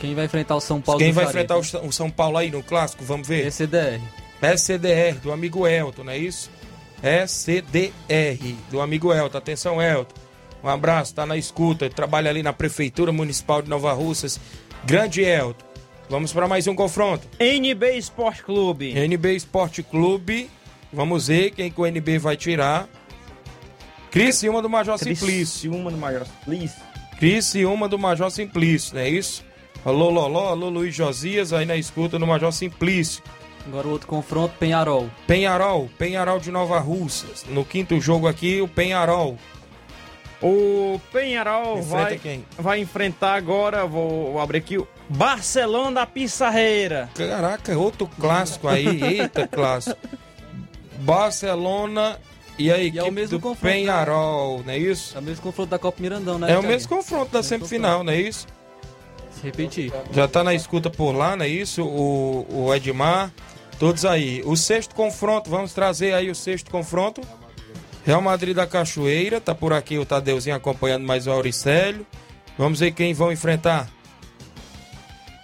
Quem vai enfrentar o São Paulo Quem do vai Charito? enfrentar o São Paulo aí no clássico? Vamos ver. SDR. SCDR, do amigo Elton, não é isso? SCDR, do amigo Elton. Atenção, Elton. Um abraço, tá na escuta. Ele trabalha ali na Prefeitura Municipal de Nova Russas. Grande Elton. Vamos para mais um confronto. NB Esporte Clube. NB Esporte Clube. Vamos ver quem que o NB vai tirar. Criciúma do Major Simplício. Criciúma do Major Simplício. Criciúma do Major Simplício, não é isso? Alô, Loló, alô, Luiz Josias, aí na escuta no Major Simplício. Agora o outro confronto, Penharol. Penharol, Penharol de Nova Russas. No quinto jogo aqui, o Penharol. O Penharol Enfrenta vai, quem? vai enfrentar agora, vou, vou abrir aqui, o Barcelona da Pissarreira. Caraca, outro clássico aí, eita clássico. Barcelona e a equipe é o mesmo do confronto, Penharol, não é isso? É o mesmo confronto da Copa Mirandão, né? É o mesmo confronto da semifinal, não é isso? Se repetir. Já tá na escuta por lá, não é isso? O, o Edmar, todos aí. O sexto confronto, vamos trazer aí o sexto confronto. Real Madrid da Cachoeira, tá por aqui o Tadeuzinho acompanhando mais o Auricélio. Vamos ver quem vão enfrentar.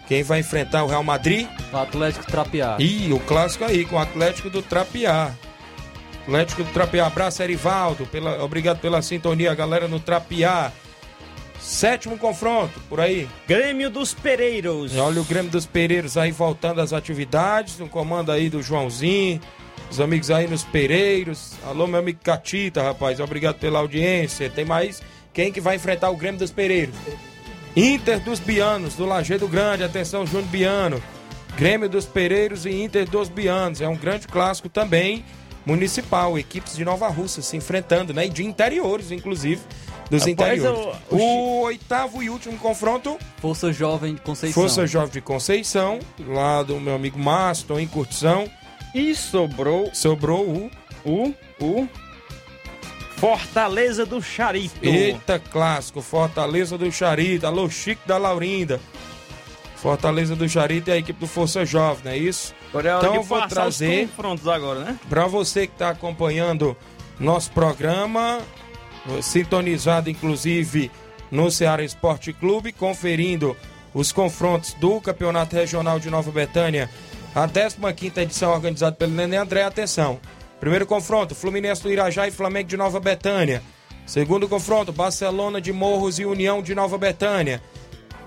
Quem vai enfrentar o Real Madrid? O Atlético Trapear. Ih, o clássico aí, com o Atlético do Trapiá. Atlético do Trapiá. Abraço, Erivaldo. Pela, obrigado pela sintonia, galera no Trapiá. Sétimo confronto, por aí. Grêmio dos Pereiros. Olha o Grêmio dos Pereiros aí voltando às atividades. No comando aí do Joãozinho. Os amigos aí nos Pereiros. Alô, meu amigo Catita, rapaz. Obrigado pela audiência. Tem mais quem que vai enfrentar o Grêmio dos Pereiros? Inter dos Bianos, do Lajeado Grande. Atenção, Júnior Biano. Grêmio dos Pereiros e Inter dos Bianos. É um grande clássico também municipal. Equipes de Nova Russa se enfrentando, né? E de interiores, inclusive. Dos Rapaz, interiores. o- o o oitavo e último confronto. Força Jovem de Conceição. Força Jovem de Conceição, lá do meu amigo Márcio, em curtição. E sobrou. Sobrou o. O. O. Fortaleza do Charito. Eita, clássico. Fortaleza do Charito. Alô, Chico da Laurinda. Fortaleza do Charito e a equipe do Força Jovem, não é isso? Agora é hora então vou trazer os confrontos agora, né? para você que está acompanhando nosso programa, sintonizado inclusive no Ceará Esporte Clube, conferindo os confrontos do Campeonato Regional de Nova Betânia, a 15ª edição organizada pelo Nenê André. Atenção. Primeiro confronto, Fluminense do Irajá e Flamengo de Nova Betânia. Segundo confronto, Barcelona de Morros e União de Nova Betânia.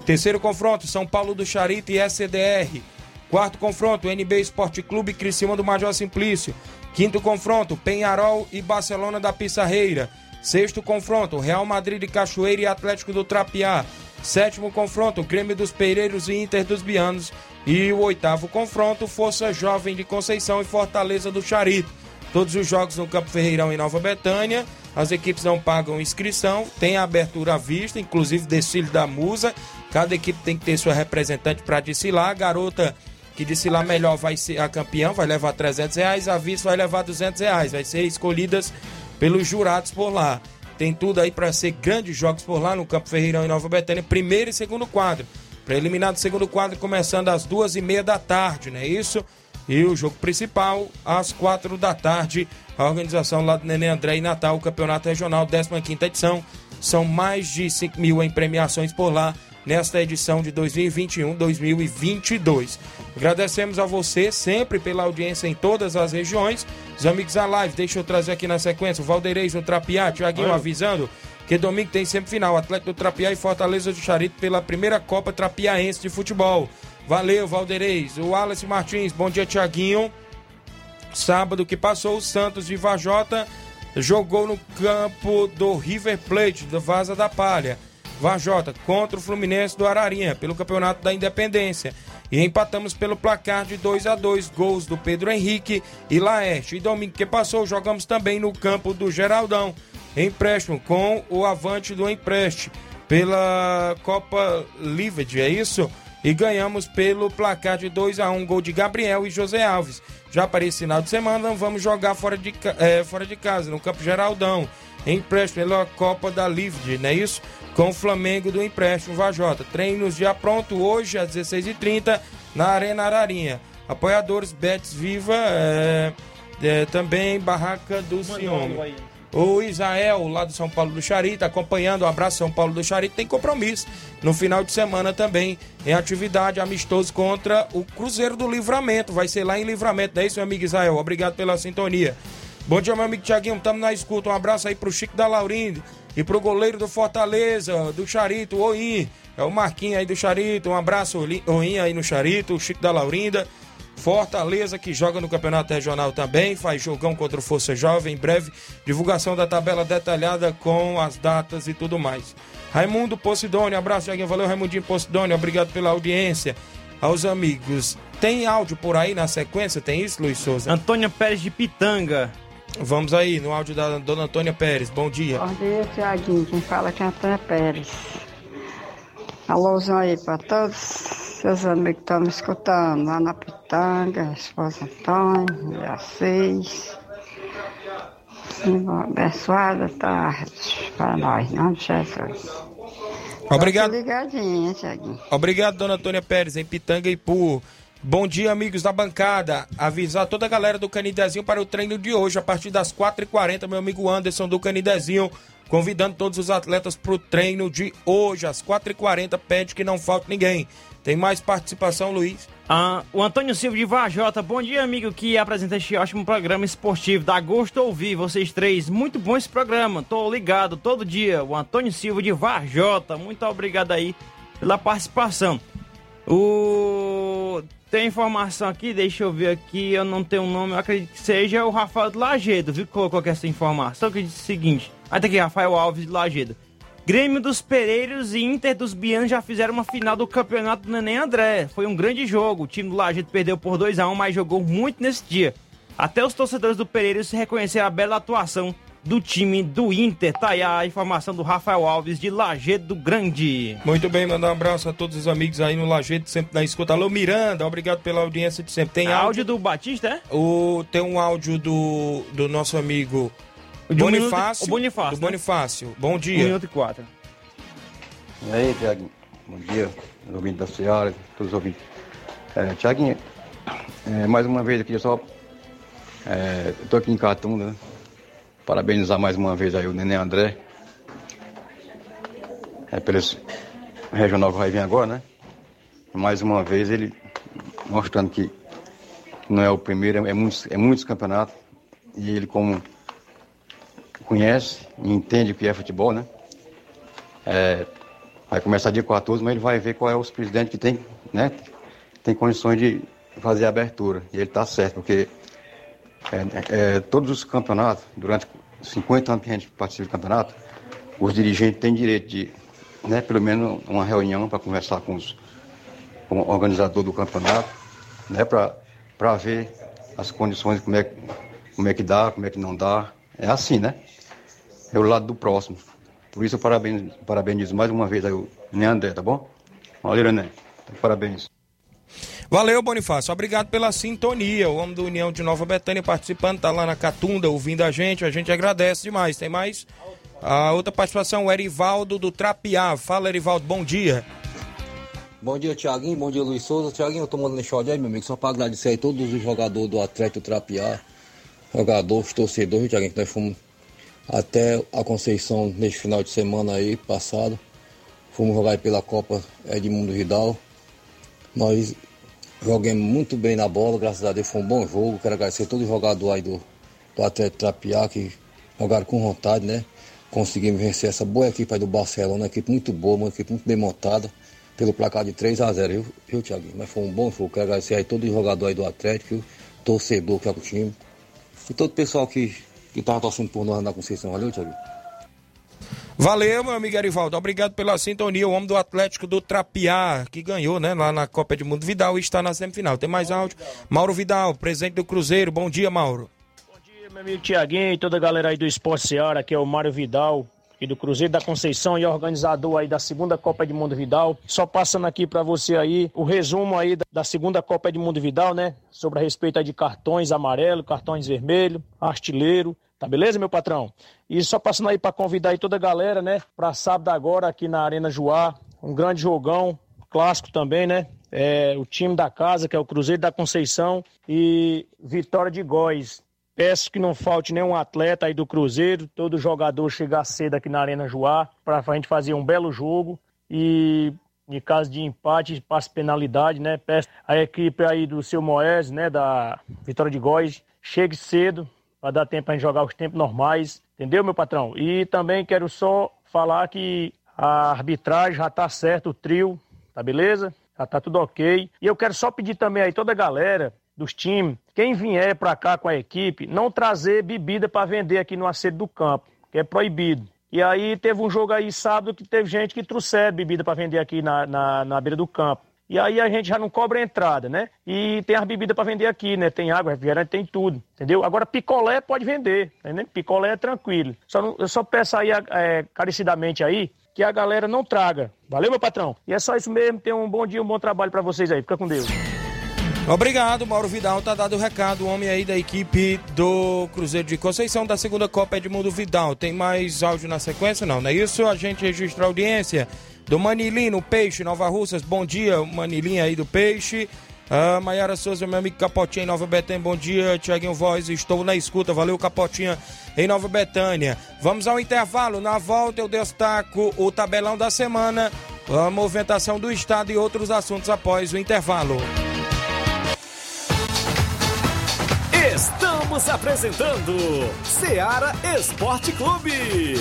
Terceiro confronto, São Paulo do Charito e SDR. Quarto confronto, NB Esporte Clube e Criciúma do Major Simplício. Quinto confronto, Penharol e Barcelona da Pissarreira. Sexto confronto, Real Madrid de Cachoeira e Atlético do Trapiá. Sétimo confronto, Grêmio dos Pereiros e Inter dos Bianos. E o oitavo confronto, Força Jovem de Conceição e Fortaleza do Charito. Todos os jogos no Campo Ferreirão em Nova Betânia. As equipes não pagam inscrição, tem a abertura à vista, inclusive desfile da Musa. Cada equipe tem que ter sua representante para desfilar. A garota que desfilar melhor vai ser a campeã, vai levar 300 reais. A vice vai levar 200 reais. Vai ser escolhidas pelos jurados por lá. Tem tudo aí para ser grandes jogos por lá no Campo Ferreirão em Nova Betânia, primeiro e segundo quadro. Preliminar do segundo quadro começando às duas e meia da tarde, não é isso? E o jogo principal às quatro da tarde. A organização lá do Nenê André e Natal, o Campeonato Regional, 15 edição. São mais de 5 mil em premiações por lá nesta edição de 2021-2022. Agradecemos a você sempre pela audiência em todas as regiões. Os amigos da live, deixa eu trazer aqui na sequência o Valdeirês, o Trapiá, Tiaguinho avisando que domingo tem sempre final. Atlético do Trapiá e Fortaleza do Charito pela primeira Copa Trapiaense de Futebol. Valeu, Valdeirês. O Wallace Martins, bom dia, Tiaguinho. Sábado que passou, o Santos de Vajota jogou no campo do River Plate, do Vaza da Palha. Vajota contra o Fluminense do Ararinha, pelo Campeonato da Independência. E empatamos pelo placar de 2 a 2 gols do Pedro Henrique e Laerte. E domingo que passou, jogamos também no campo do Geraldão, empréstimo com o Avante do Empréstimo, pela Copa Lived, é isso? E ganhamos pelo placar de 2 a 1 gol de Gabriel e José Alves. Já para esse final de semana, vamos jogar fora de, eh, fora de casa, no Campo Geraldão. Empréstimo pela Copa da Livre, não é isso? Com o Flamengo do empréstimo Vajota. Treinos já pronto hoje às 16h30 na Arena Ararinha. Apoiadores Betis Viva, eh, eh, também Barraca do Ciúme. O Israel, lá do São Paulo do Charito, acompanhando o Abraço São Paulo do Charito, tem compromisso no final de semana também, em atividade amistoso contra o Cruzeiro do Livramento. Vai ser lá em Livramento, não é isso, meu amigo Israel? Obrigado pela sintonia. Bom dia, meu amigo Tiaguinho, estamos na escuta. Um abraço aí pro Chico da Laurindo e pro goleiro do Fortaleza, do Charito, o Oim. É o Marquinhos aí do Charito, um abraço ruim aí no Charito, o Chico da Laurinda. Fortaleza, que joga no Campeonato Regional também, faz jogão contra o Força Jovem. Em breve, divulgação da tabela detalhada com as datas e tudo mais. Raimundo Posidônio, abraço, Jaguinho. Valeu, Raimundinho Posidônio, obrigado pela audiência. Aos amigos, tem áudio por aí na sequência? Tem isso, Luiz Souza? Antônia Pérez de Pitanga. Vamos aí, no áudio da dona Antônia Pérez. Bom dia. Bom dia, Tiaguinho. Quem fala aqui é Antônia Pérez. Alôzão aí para todos seus amigos que estão me escutando lá na Pitanga, esposa Antônia, Beatriz. Abençoada tarde para nós, não de Jesus. Obrigado. Ligadinho. Obrigado, dona Antônia Pérez, em Pitanga e Pu. Bom dia, amigos da bancada. Avisar toda a galera do Canidezinho para o treino de hoje, a partir das 4h40, meu amigo Anderson do Canidezinho, convidando todos os atletas para o treino de hoje, às 4h40. Pede que não falte ninguém. Tem mais participação, Luiz? Ah, o Antônio Silva de Varjota. Bom dia, amigo, que apresenta este ótimo programa esportivo. Dá gosto ouvir vocês três. Muito bom esse programa. Tô ligado todo dia. O Antônio Silva de Varjota. Muito obrigado aí pela participação. O... Tem informação aqui, deixa eu ver aqui, eu não tenho o nome, eu acredito que seja o Rafael de Lagedo, viu? Colocou aqui essa informação que diz o seguinte. Aí tá aqui, Rafael Alves de Lagedo. Grêmio dos Pereiros e Inter dos Bianos já fizeram uma final do campeonato do Neném André. Foi um grande jogo. O time do Lajeado perdeu por 2 a 1 mas jogou muito nesse dia. Até os torcedores do Pereiros se reconheceram a bela atuação do time do Inter. Tá aí a informação do Rafael Alves de Lajeado Grande. Muito bem, mandar um abraço a todos os amigos aí no Lajeado, sempre na escuta. Alô, Miranda, obrigado pela audiência de sempre. Tem áudio, áudio do Batista, é? O, tem um áudio do, do nosso amigo Bonifácio. o Bonifácio. Do né? Bonifácio. Bom dia. Um minuto e quatro. E aí, Tiaguinho. Bom dia, ouvintes da senhora, todos os ouvintes. É, Tiaguinho, é, mais uma vez aqui, eu só. É, eu tô aqui em Catunda, né? Parabenizar mais uma vez aí o Nenê André. É pelo regional que vai vir agora, né? Mais uma vez ele mostrando que não é o primeiro, é muitos, é muitos campeonatos. E ele como conhece e entende o que é futebol, né? É, vai começar dia 14, mas ele vai ver qual é os presidentes que tem, né? Tem condições de fazer a abertura. E ele está certo, porque é, é, todos os campeonatos, durante 50 anos que a gente participa do campeonato, os dirigentes têm direito de, né, pelo menos uma reunião para conversar com, os, com o organizador do campeonato, né, para ver as condições, como é, como é que dá, como é que não dá. É assim, né? É o lado do próximo. Por isso eu parabenizo, parabenizo mais uma vez aí o Neandré, tá bom? Valeu, Nené. Parabéns. Valeu, Bonifácio. Obrigado pela sintonia. O homem do União de Nova Betânia participando, tá lá na Catunda, ouvindo a gente. A gente agradece demais. Tem mais? A outra participação, o Erivaldo do Trapiá. Fala, Erivaldo, bom dia. Bom dia, Tiaguinho. Bom dia, Luiz Souza. Tiaguinho, eu tô mandando esse áudio aí, meu amigo, só para agradecer aí todos os jogadores do Atlético Trapiá, jogadores, torcedores, Tiaguinho, que nós fomos até a Conceição neste final de semana aí passado. Fomos jogar pela Copa Edmundo Vidal. Nós jogamos muito bem na bola, graças a Deus foi um bom jogo. Quero agradecer todo jogador aí do, do Atlético Trapiá que jogaram com vontade, né? Conseguimos vencer essa boa equipe aí do Barcelona, uma equipe muito boa, uma equipe muito bem montada, pelo placar de 3 a 0 viu, viu Thiaguinho? Mas foi um bom jogo. Quero agradecer aí todo jogador aí do Atlético, torcedor que é o time. E todo o pessoal que que tava torcendo por nós na Conceição. Valeu, Thiago. Valeu, meu amigo Arivaldo. Obrigado pela sintonia. O homem do Atlético do Trapiá, que ganhou, né, lá na Copa de Mundo Vidal e está na semifinal. Tem mais áudio? Mauro Vidal, presidente do Cruzeiro. Bom dia, Mauro. Bom dia, meu amigo Tiaguinho e toda a galera aí do Esporte Seara. Aqui é o Mário Vidal e do Cruzeiro da Conceição e organizador aí da segunda Copa de Mundo Vidal. Só passando aqui para você aí o resumo aí da segunda Copa de Mundo Vidal, né? Sobre a respeito de cartões amarelo, cartões vermelho, artilheiro. Tá beleza, meu patrão? E só passando aí para convidar aí toda a galera, né? Para sábado agora aqui na Arena Joá, um grande jogão, clássico também, né? É, o time da casa, que é o Cruzeiro da Conceição e Vitória de Góis. Peço que não falte nenhum atleta aí do Cruzeiro, todo jogador chegar cedo aqui na Arena Joá, para a gente fazer um belo jogo. E em caso de empate, passe penalidade, né? Peço a equipe aí do seu Moés, né? Da Vitória de Góis, chegue cedo para dar tempo para gente jogar os tempos normais. Entendeu, meu patrão? E também quero só falar que A arbitragem já tá certo, o trio, tá beleza? Já tá tudo ok. E eu quero só pedir também aí toda a galera dos times, quem vier pra cá com a equipe, não trazer bebida para vender aqui no acedo do campo, que é proibido. E aí teve um jogo aí sábado que teve gente que trouxe bebida para vender aqui na, na, na beira do campo. E aí a gente já não cobra a entrada, né? E tem as bebidas para vender aqui, né? Tem água, refrigerante, tem tudo, entendeu? Agora picolé pode vender, entendeu? Picolé é tranquilo. Só não, eu só peço aí é, carecidamente aí que a galera não traga. Valeu, meu patrão? E é só isso mesmo. Tenham um bom dia, um bom trabalho para vocês aí. Fica com Deus. Obrigado, Mauro Vidal. Tá dado o recado, o homem aí da equipe do Cruzeiro de Conceição da segunda Copa Edmundo Vidal. Tem mais áudio na sequência? Não, não é isso? A gente registra a audiência do Manilino Peixe, Nova Russas. Bom dia, Manilinho aí do Peixe. Ah, Maiara Souza, meu amigo Capotinha em Nova Betânia, bom dia. Tiaguinho Voz, estou na escuta. Valeu, Capotinha em Nova Betânia. Vamos ao intervalo. Na volta eu destaco o tabelão da semana, a movimentação do estado e outros assuntos após o intervalo. Estamos apresentando Seara Esporte Clube.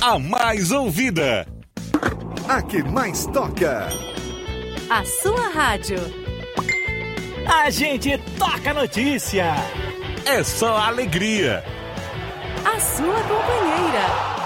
A mais ouvida. A que mais toca. A sua rádio. A gente toca notícia. É só alegria. A sua companheira.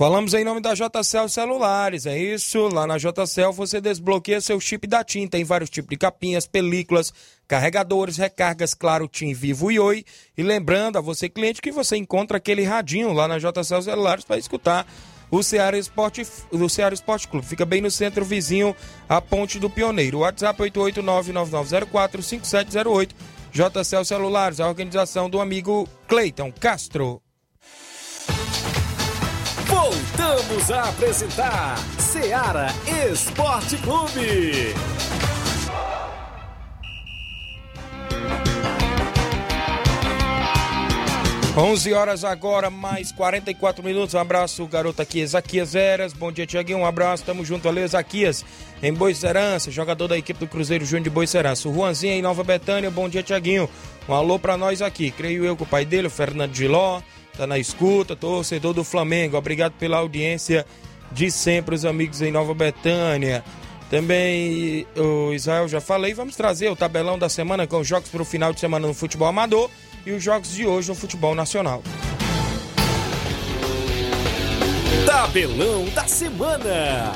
Falamos em nome da JCL Celulares, é isso? Lá na JCL você desbloqueia seu chip da TIM. Tem vários tipos de capinhas, películas, carregadores, recargas, claro, TIM, Vivo e Oi. E lembrando a você, cliente, que você encontra aquele radinho lá na JCL Celulares para escutar o Ceará Esporte, o Ceará Esporte Clube. Fica bem no centro, vizinho à Ponte do Pioneiro. WhatsApp 889-9904-5708. JCL Celulares, a organização do amigo Cleiton Castro. Voltamos a apresentar Seara Esporte Clube. 11 horas agora, mais 44 minutos. Um abraço, garoto aqui, Ezaquias Eras. Bom dia, Tiaguinho. Um abraço, tamo junto ali, Ezaquias, em Boicerança, jogador da equipe do Cruzeiro Júnior de Boicerança. O Juanzinho em Nova Betânia. Bom dia, Tiaguinho. Um alô pra nós aqui. Creio eu que o pai dele, o Fernando Giló, tá na escuta, torcedor do Flamengo. Obrigado pela audiência de sempre, os amigos em Nova Betânia. Também o Israel já falei. Vamos trazer o tabelão da semana com os jogos para o final de semana no futebol amador e os jogos de hoje no futebol nacional. Tabelão da semana.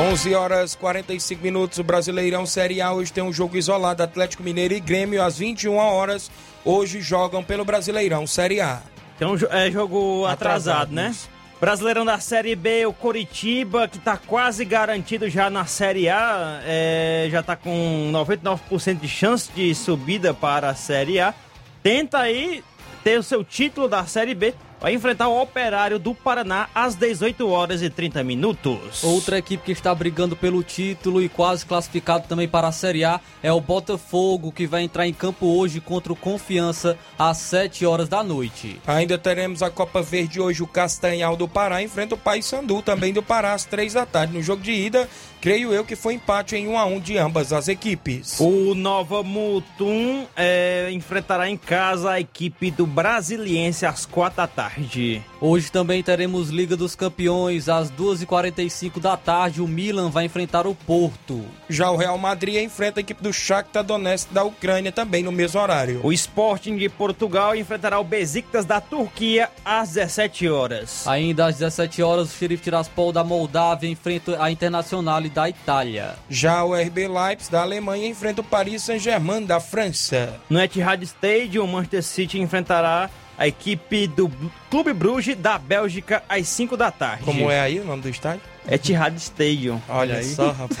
Onze horas 45 minutos, o Brasileirão Série A hoje tem um jogo isolado, Atlético Mineiro e Grêmio às 21 horas. Hoje jogam pelo Brasileirão Série A. Então é jogo atrasado, né? Brasileirão da Série B, o Coritiba, que tá quase garantido já na Série A, é, já tá com 99% de chance de subida para a Série A. Tenta aí ter o seu título da Série B, vai enfrentar o Operário do Paraná às 18 horas e 30 minutos. Outra equipe que está brigando pelo título e quase classificado também para a Série A é o Botafogo, que vai entrar em campo hoje contra o Confiança às 7 horas da noite. Ainda teremos a Copa Verde hoje, o Castanhal do Pará enfrenta o Paysandu também do Pará às 3 da tarde. No jogo de ida, creio eu que foi empate em 1 a 1 de ambas as equipes. O Nova Mutum é, enfrentará em casa a equipe do Brasiliense às 4 da tarde. Hoje também teremos Liga dos Campeões às 2h45 da tarde. O Milan vai enfrentar o Porto. Já o Real Madrid enfrenta a equipe do Shakhtar Donetsk da Ucrânia também no mesmo horário. O Sporting de Portugal enfrentará o Besiktas da Turquia às 17 horas. Ainda às 17 horas, o Sheriff Tiraspol da Moldávia enfrenta a Internacional da Itália. Já o RB Leipzig da Alemanha enfrenta o Paris Saint-Germain da França. No Etihad Stadium, o Manchester City enfrentará a equipe do Clube Bruges da Bélgica às 5 da tarde. Como é aí o nome do estádio? Etihad Stadium. Olha aí. só, rapaz.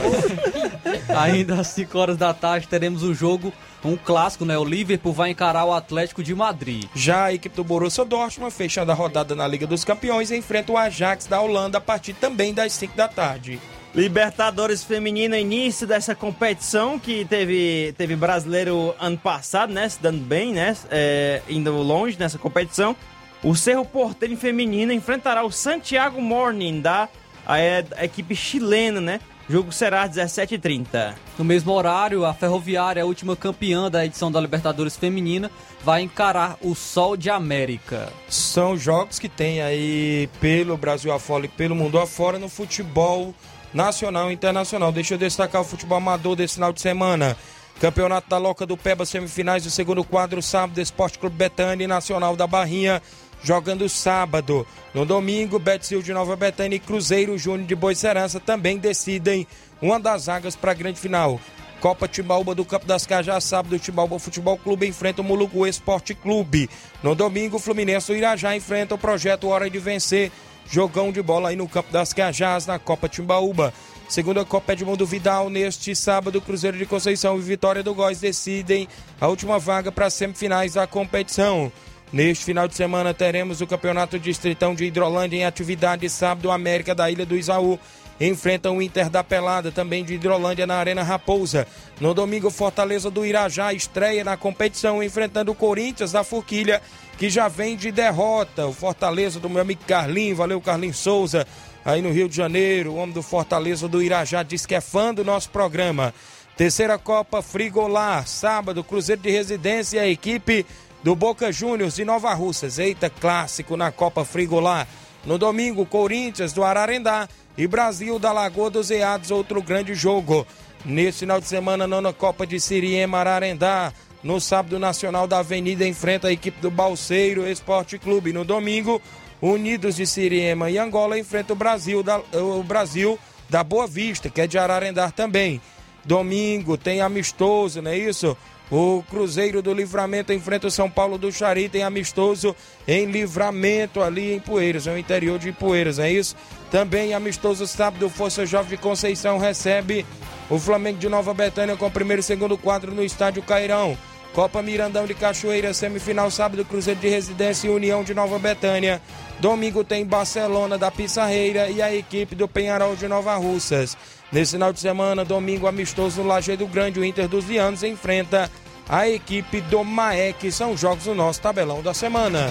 Ainda às 5 horas da tarde teremos o jogo, um clássico, né? O Liverpool vai encarar o Atlético de Madrid. Já a equipe do Borussia Dortmund, fechando a rodada na Liga dos Campeões, enfrenta o Ajax da Holanda a partir também das 5 da tarde. Libertadores Feminina, início dessa competição que teve, teve brasileiro ano passado, né? Se dando bem, né? É, indo longe nessa competição. O Cerro Porteiro Feminino enfrentará o Santiago Morning da a, a equipe chilena, né? O jogo será às 17h30. No mesmo horário, a Ferroviária, a última campeã da edição da Libertadores Feminina, vai encarar o Sol de América. São jogos que tem aí pelo Brasil afora e pelo mundo afora no futebol nacional e internacional. Deixa eu destacar o futebol amador desse final de semana. Campeonato da Loca do Peba, semifinais do segundo quadro, sábado, Esporte Clube Betânia e Nacional da Barrinha, jogando sábado. No domingo, Betzil de Nova Betânia e Cruzeiro Júnior de Boicerança também decidem uma das vagas para a grande final. Copa Timbaúba do Campo das Cajás, sábado, o Timbaúba Futebol Clube enfrenta o Mulugu Esporte Clube. No domingo, Fluminense do Irajá enfrenta o projeto Hora de Vencer, jogão de bola aí no Campo das Cajás, na Copa Timbaúba. Segunda Copa Edmundo Vidal, neste sábado, Cruzeiro de Conceição e Vitória do Góis decidem a última vaga para as semifinais da competição. Neste final de semana teremos o Campeonato Distritão de Hidrolândia em atividade sábado, América da Ilha do Isaú enfrentam o Inter da Pelada, também de Hidrolândia, na Arena Raposa. No domingo, Fortaleza do Irajá estreia na competição, enfrentando o Corinthians da Forquilha, que já vem de derrota. O Fortaleza do meu amigo Carlinho, valeu Carlinho Souza, aí no Rio de Janeiro. O homem do Fortaleza do Irajá diz que é fã do nosso programa. Terceira Copa Frigolar, sábado, Cruzeiro de Residência e a equipe do Boca Juniors de Nova Russas. Eita, clássico na Copa Frigolar. No domingo, Corinthians do Ararendá e Brasil da Lagoa dos Eados, outro grande jogo. Nesse final de semana, nona Copa de Siriema Ararendá. No sábado, Nacional da Avenida enfrenta a equipe do Balseiro Esporte Clube. No domingo, Unidos de Siriema e Angola enfrenta o Brasil da, o Brasil da Boa Vista, que é de Ararendá também. Domingo tem amistoso, não é isso? O Cruzeiro do Livramento enfrenta o São Paulo do Chari, tem amistoso em Livramento ali em Poeiras, no interior de Poeiras, é isso? Também amistoso sábado, Força Jovem de Conceição recebe o Flamengo de Nova Betânia com o primeiro e segundo quadro no estádio Cairão. Copa Mirandão de Cachoeira, semifinal sábado, Cruzeiro de Residência e União de Nova Betânia. Domingo tem Barcelona da Pissarreira e a equipe do Penharol de Nova Russas. Nesse final de semana, domingo amistoso no Lajeado Grande, o Inter dos Vianos enfrenta a equipe do Maek. São jogos do nosso tabelão da semana.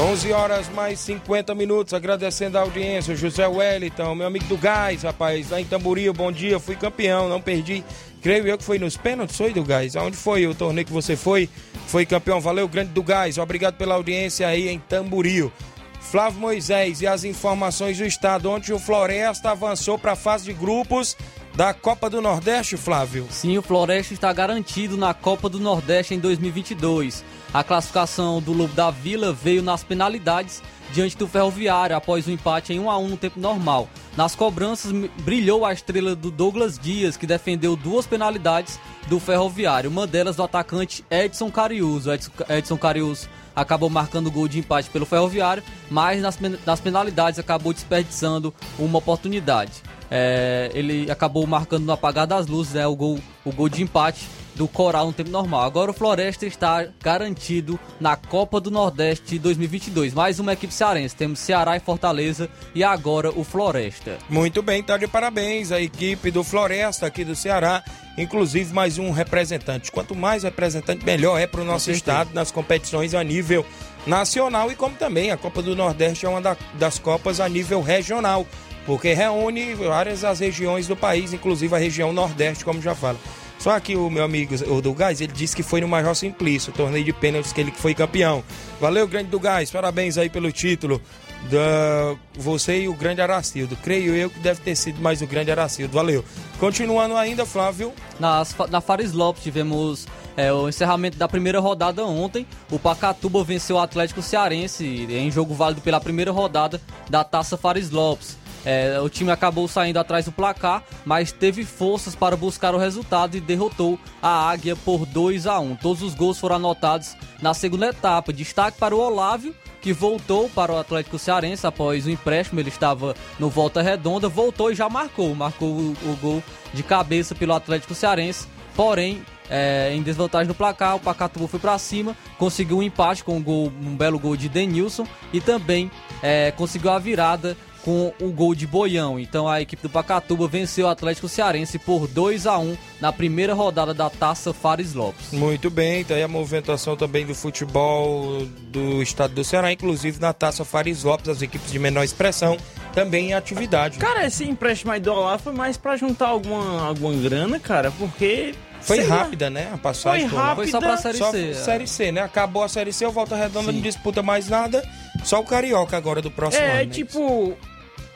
11 horas mais 50 minutos, agradecendo a audiência, José Wellington, meu amigo do Gás, rapaz, lá em Tamboril, bom dia, fui campeão, não perdi, creio eu que foi nos pênaltis, foi do Gás, aonde foi o torneio que você foi, foi campeão, valeu, grande do Gás, obrigado pela audiência aí em Tamboril. Flávio Moisés e as informações do estado, onde o Floresta avançou para a fase de grupos da Copa do Nordeste, Flávio. Sim, o Floresta está garantido na Copa do Nordeste em 2022. A classificação do Lobo da Vila veio nas penalidades diante do Ferroviário após o um empate em 1 a 1 no tempo normal. Nas cobranças brilhou a estrela do Douglas Dias, que defendeu duas penalidades do Ferroviário, uma delas do atacante Edson Cariuso. Edson, Cariuso acabou marcando o gol de empate pelo Ferroviário, mas nas penalidades acabou desperdiçando uma oportunidade. É, ele acabou marcando no apagar das luzes é, o, gol, o gol de empate do Coral no tempo normal. Agora o Floresta está garantido na Copa do Nordeste 2022. Mais uma equipe cearense. Temos Ceará e Fortaleza e agora o Floresta. Muito bem, tá de parabéns a equipe do Floresta aqui do Ceará. Inclusive mais um representante. Quanto mais representante, melhor é para o nosso estado nas competições a nível nacional e como também a Copa do Nordeste é uma das Copas a nível regional porque reúne várias as regiões do país, inclusive a região Nordeste, como já fala. Só que o meu amigo, o do Gás, ele disse que foi no Major Simplício, torneio de pênaltis que ele foi campeão. Valeu, grande do Gás, parabéns aí pelo título. Da você e o grande Aracildo. Creio eu que deve ter sido mais o grande Aracildo. Valeu. Continuando ainda, Flávio. Nas, na Fares Lopes tivemos é, o encerramento da primeira rodada ontem. O Pacatuba venceu o Atlético Cearense em jogo válido pela primeira rodada da Taça Fares Lopes. É, o time acabou saindo atrás do placar, mas teve forças para buscar o resultado e derrotou a Águia por 2 a 1. Todos os gols foram anotados na segunda etapa. Destaque para o Olávio, que voltou para o Atlético Cearense após o empréstimo. Ele estava no Volta Redonda, voltou e já marcou. Marcou o, o gol de cabeça pelo Atlético Cearense porém, é, em desvantagem no placar, o Pacatuba foi para cima, conseguiu um empate com um, gol, um belo gol de Denilson e também é, conseguiu a virada com o gol de Boião. Então a equipe do Pacatuba venceu o Atlético Cearense por 2 a 1 na primeira rodada da Taça Fares Lopes. Muito bem, tá aí a movimentação também do futebol do estado do Ceará, inclusive na Taça Fares Lopes, as equipes de menor expressão também em atividade. Cara, esse empréstimo aí do Olá foi mais pra juntar alguma, alguma grana, cara, porque. Foi sei lá. rápida, né? A passagem Foi rápida. Foi só pra Série Só C, é. Série C, né? Acabou a Série C, o Volta Redonda não disputa mais nada. Só o Carioca agora do próximo É, ano. né? tipo,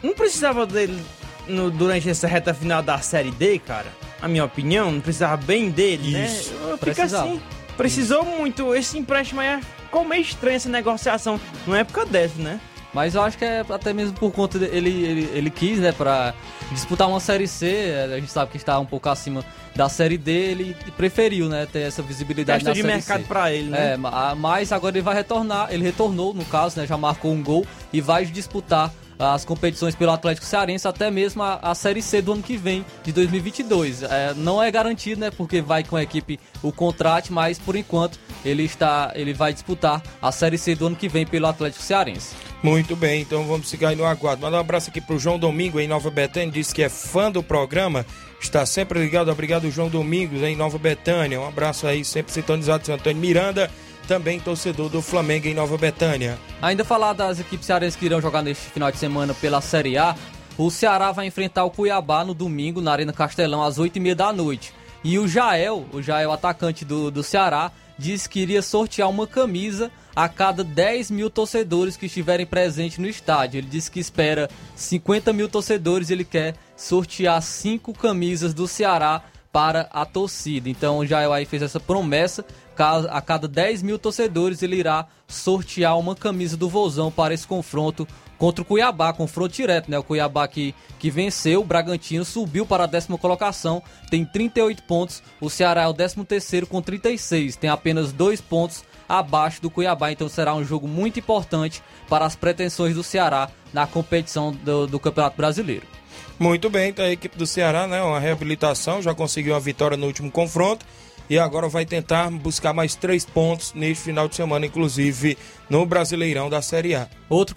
não precisava dele no- durante essa reta final da Série D, cara. A minha opinião, não precisava bem dele, Isso, né? Fica precisava. assim. Precisou muito. Esse empréstimo aí ficou meio estranho essa negociação numa época dessa, né? Mas eu acho que é até mesmo por conta dele, ele, ele, ele quis, né, pra disputar uma Série C, é, a gente sabe que está um pouco acima da Série D, ele preferiu, né, ter essa visibilidade Questão na de Série mercado C. pra ele, né? É, ma- mas agora ele vai retornar, ele retornou, no caso, né, já marcou um gol e vai disputar as competições pelo Atlético Cearense, até mesmo a, a Série C do ano que vem, de 2022. É, não é garantido, né, porque vai com a equipe o contrate, mas por enquanto ele está, ele vai disputar a Série C do ano que vem pelo Atlético Cearense. Muito bem, então vamos ficar aí no aguardo. Manda um abraço aqui pro João Domingo em Nova Betânia, disse que é fã do programa, está sempre ligado. Obrigado, João Domingos, em Nova Betânia. Um abraço aí, sempre sintonizado, seu Antônio Miranda, também torcedor do Flamengo em Nova Betânia. Ainda falar das equipes cearenses que irão jogar neste final de semana pela Série A, o Ceará vai enfrentar o Cuiabá no domingo na Arena Castelão às 8h30 da noite. E o Jael, o Jael atacante do, do Ceará, disse que iria sortear uma camisa a cada 10 mil torcedores que estiverem presentes no estádio. Ele disse que espera 50 mil torcedores e ele quer sortear cinco camisas do Ceará para a torcida. Então o Jael aí fez essa promessa. A cada 10 mil torcedores ele irá sortear uma camisa do Vozão para esse confronto contra o Cuiabá, confronto direto, né? O Cuiabá que, que venceu, o Bragantino subiu para a décima colocação, tem 38 pontos. O Ceará é o décimo terceiro com 36, tem apenas dois pontos abaixo do Cuiabá. Então será um jogo muito importante para as pretensões do Ceará na competição do, do Campeonato Brasileiro. Muito bem, tá a equipe do Ceará, né? Uma reabilitação, já conseguiu uma vitória no último confronto e agora vai tentar buscar mais três pontos neste final de semana, inclusive no Brasileirão da Série A. Outro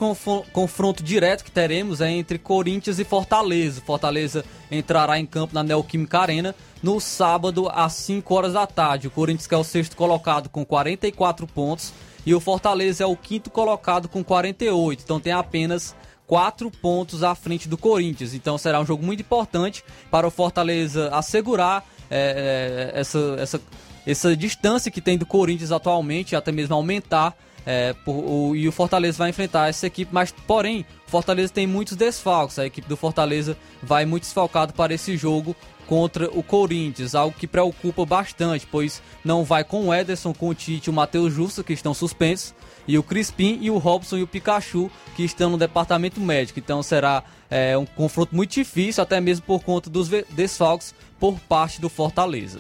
confronto direto que teremos é entre Corinthians e Fortaleza. Fortaleza entrará em campo na Neoquímica Arena no sábado às 5 horas da tarde. O Corinthians é o sexto colocado com 44 pontos e o Fortaleza é o quinto colocado com 48. Então tem apenas quatro pontos à frente do Corinthians. Então será um jogo muito importante para o Fortaleza assegurar é, é, essa, essa, essa distância que tem do Corinthians atualmente, até mesmo aumentar. é, por- o- e o Fortaleza vai enfrentar essa equipe, mas porém, Fortaleza tem muitos desfalques. A equipe do Fortaleza vai muito desfalcado para esse jogo contra o Corinthians, algo que preocupa bastante, pois não vai com o Ederson, com o Tite o Matheus Justa, que estão suspensos, e o Crispim e o Robson e o Pikachu, que estão no departamento médico. Então será é, um confronto muito difícil, até mesmo por conta dos desfalques por parte do Fortaleza.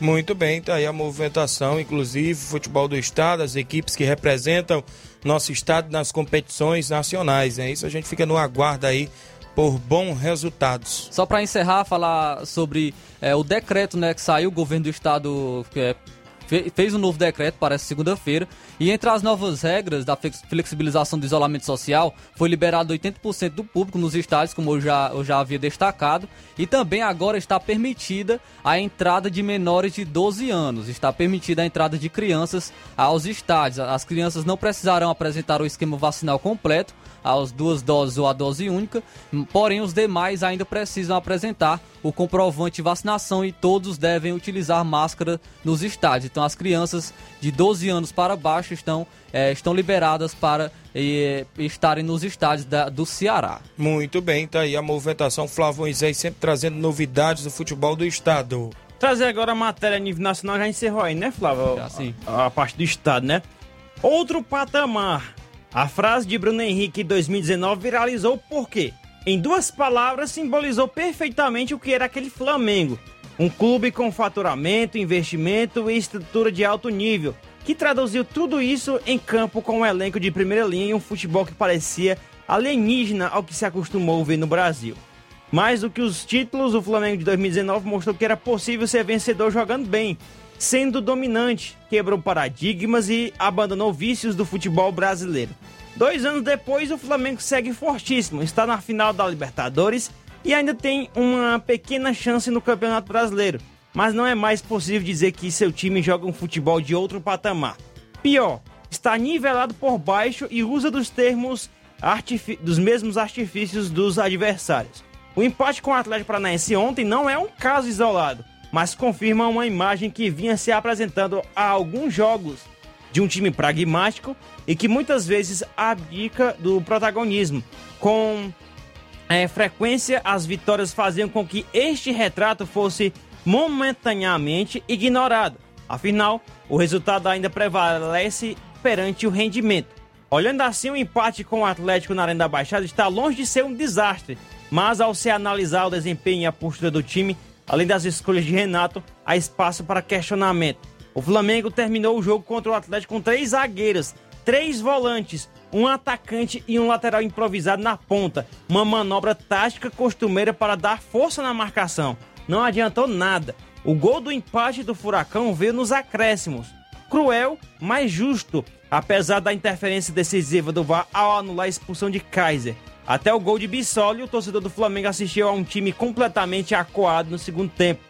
Muito bem, tá aí a movimentação, inclusive futebol do estado, as equipes que representam nosso estado nas competições nacionais, é isso a gente fica no aguardo aí por bons resultados. Só para encerrar, falar sobre é, o decreto né, que saiu, o governo do estado que é, fez um novo decreto para essa segunda-feira. E entre as novas regras da flex- flexibilização do isolamento social, foi liberado 80% do público nos estádios, como eu já, eu já havia destacado. E também agora está permitida a entrada de menores de 12 anos. Está permitida a entrada de crianças aos estádios. As crianças não precisarão apresentar o esquema vacinal completo às duas doses ou a dose única, porém os demais ainda precisam apresentar o comprovante de vacinação e todos devem utilizar máscara nos estádios. Então as crianças de 12 anos para baixo estão, eh, estão liberadas para eh, estarem nos estádios da- do Ceará. Muito bem, tá aí a movimentação Flávio Moisés sempre trazendo novidades do futebol do estado. Trazer agora a matéria a nível nacional já encerrou aí, né, Flávio? Já, sim. A, a parte do estado, né? Outro patamar. A frase de Bruno Henrique em 2019 viralizou por quê? Em duas palavras, simbolizou perfeitamente o que era aquele Flamengo. Um clube com faturamento, investimento e estrutura de alto nível, que traduziu tudo isso em campo com um elenco de primeira linha e um futebol que parecia alienígena ao que se acostumou ver no Brasil. Mais do que os títulos, o Flamengo de 2019 mostrou que era possível ser vencedor jogando bem, sendo dominante, quebrou paradigmas e abandonou vícios do futebol brasileiro. Dois anos depois, o Flamengo segue fortíssimo, está na final da Libertadores e ainda tem uma pequena chance no Campeonato Brasileiro. Mas não é mais possível dizer que seu time joga um futebol de outro patamar. Pior, está nivelado por baixo e usa dos termos dos mesmos artifícios dos adversários. O empate com o Atlético Paranaense ontem não é um caso isolado, mas confirma uma imagem que vinha se apresentando há alguns jogos de um time pragmático e que muitas vezes abdica do protagonismo. Com é, frequência, as vitórias faziam com que este retrato fosse momentaneamente ignorado. Afinal, o resultado ainda prevalece perante o rendimento. Olhando assim, o empate com o Atlético na Arena da Baixada está longe de ser um desastre, mas ao se analisar o desempenho e a postura do time, além das escolhas de Renato, há espaço para questionamento. O Flamengo terminou o jogo contra o Atlético com três zagueiros, três volantes, um atacante e um lateral improvisado na ponta. Uma manobra tática costumeira para dar força na marcação. Não adiantou nada. O gol do empate do Furacão veio nos acréscimos. Cruel, mas justo, apesar da interferência decisiva do VAR ao anular a expulsão de Kaiser. Até o gol de Bissoli, o torcedor do Flamengo assistiu a um time completamente acuado no segundo tempo.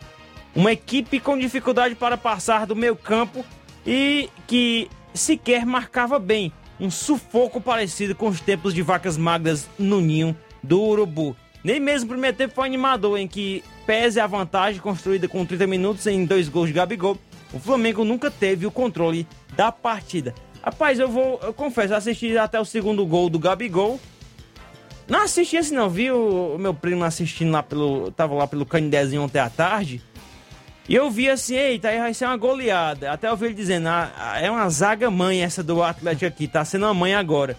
Uma equipe com dificuldade para passar do meio campo e que sequer marcava bem. Um sufoco parecido com os tempos de vacas magras no ninho do Urubu. Nem mesmo o primeiro tempo foi animador, em que, pese a vantagem construída com 30 minutos em dois gols de Gabigol, o Flamengo nunca teve o controle da partida. Rapaz, eu vou, eu confesso, assisti até o segundo gol do Gabigol não assisti assim não, vi o, meu primo assistindo lá pelo. Tava lá pelo Canidezinho ontem à tarde. E eu vi assim, eita, aí vai ser uma goleada. Até eu vi ele dizendo, ah, é uma zaga mãe essa do Atlético aqui, tá sendo uma mãe agora.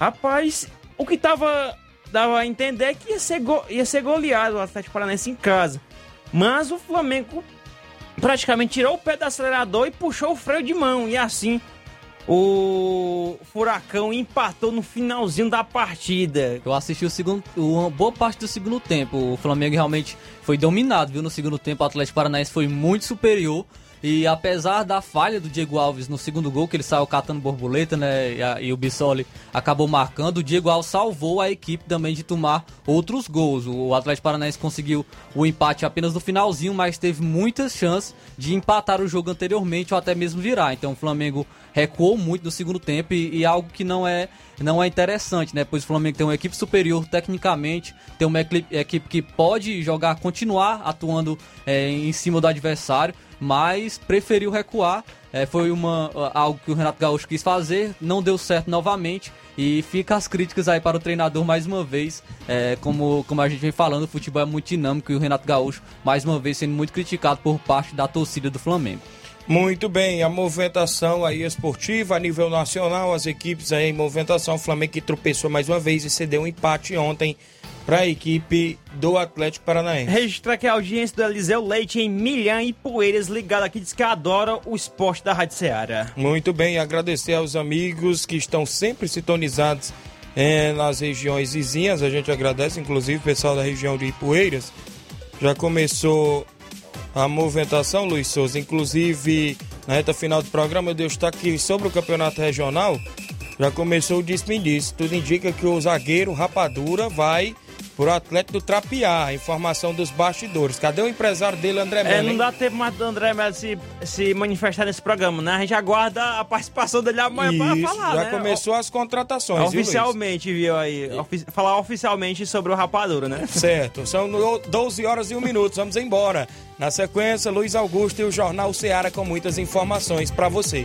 Rapaz, o que tava. dava a entender é que ia ser, go, ia ser goleado o Atlético Paranaense em casa. Mas o Flamengo praticamente tirou o pé do acelerador e puxou o freio de mão. E assim o Furacão empatou no finalzinho da partida. Eu assisti o segundo, uma boa parte do segundo tempo. O Flamengo realmente foi dominado, viu? No segundo tempo, o Atlético Paranaense foi muito superior. E apesar da falha do Diego Alves no segundo gol, que ele saiu catando borboleta, né? E, a, e o Bissoli acabou marcando, o Diego Alves salvou a equipe também de tomar outros gols. O Atlético Paranaense conseguiu o empate apenas no finalzinho, mas teve muitas chances de empatar o jogo anteriormente ou até mesmo virar. Então o Flamengo recuou muito no segundo tempo e, e algo que não é não é interessante, né? Pois o Flamengo tem uma equipe superior tecnicamente, tem uma equipe que pode jogar, continuar atuando é, em cima do adversário, mas preferiu recuar. É, foi uma, algo que o Renato Gaúcho quis fazer, não deu certo novamente. E fica as críticas aí para o treinador mais uma vez. É, como, como a gente vem falando, o futebol é muito dinâmico e o Renato Gaúcho, mais uma vez, sendo muito criticado por parte da torcida do Flamengo. Muito bem, a movimentação aí esportiva a nível nacional, as equipes aí em movimentação, o Flamengo que tropeçou mais uma vez e cedeu um empate ontem para a equipe do Atlético Paranaense. Registrar que a audiência do Eliseu Leite em Milhã e Poeiras ligado aqui diz que adora o esporte da Rádio Ceará. Muito bem, agradecer aos amigos que estão sempre sintonizados é, nas regiões vizinhas, a gente agradece inclusive o pessoal da região de Ipueiras. Já começou a movimentação, Luiz Souza. Inclusive, na reta final do programa, eu destaque sobre o campeonato regional. Já começou o disse Tudo indica que o zagueiro Rapadura vai pro Atlético do Trapiá. Informação dos bastidores. Cadê o empresário dele, André Melo? É, não dá tempo mais do André Melo se, se manifestar nesse programa, né? A gente aguarda a participação dele amanhã Isso, para falar, já né? começou as contratações, Oficialmente, viu, aí? Ofi falar oficialmente sobre o Rapadura, né? Certo. São 12 horas e 1 minuto. Vamos embora. Na sequência, Luiz Augusto e o Jornal Ceará com muitas informações para você.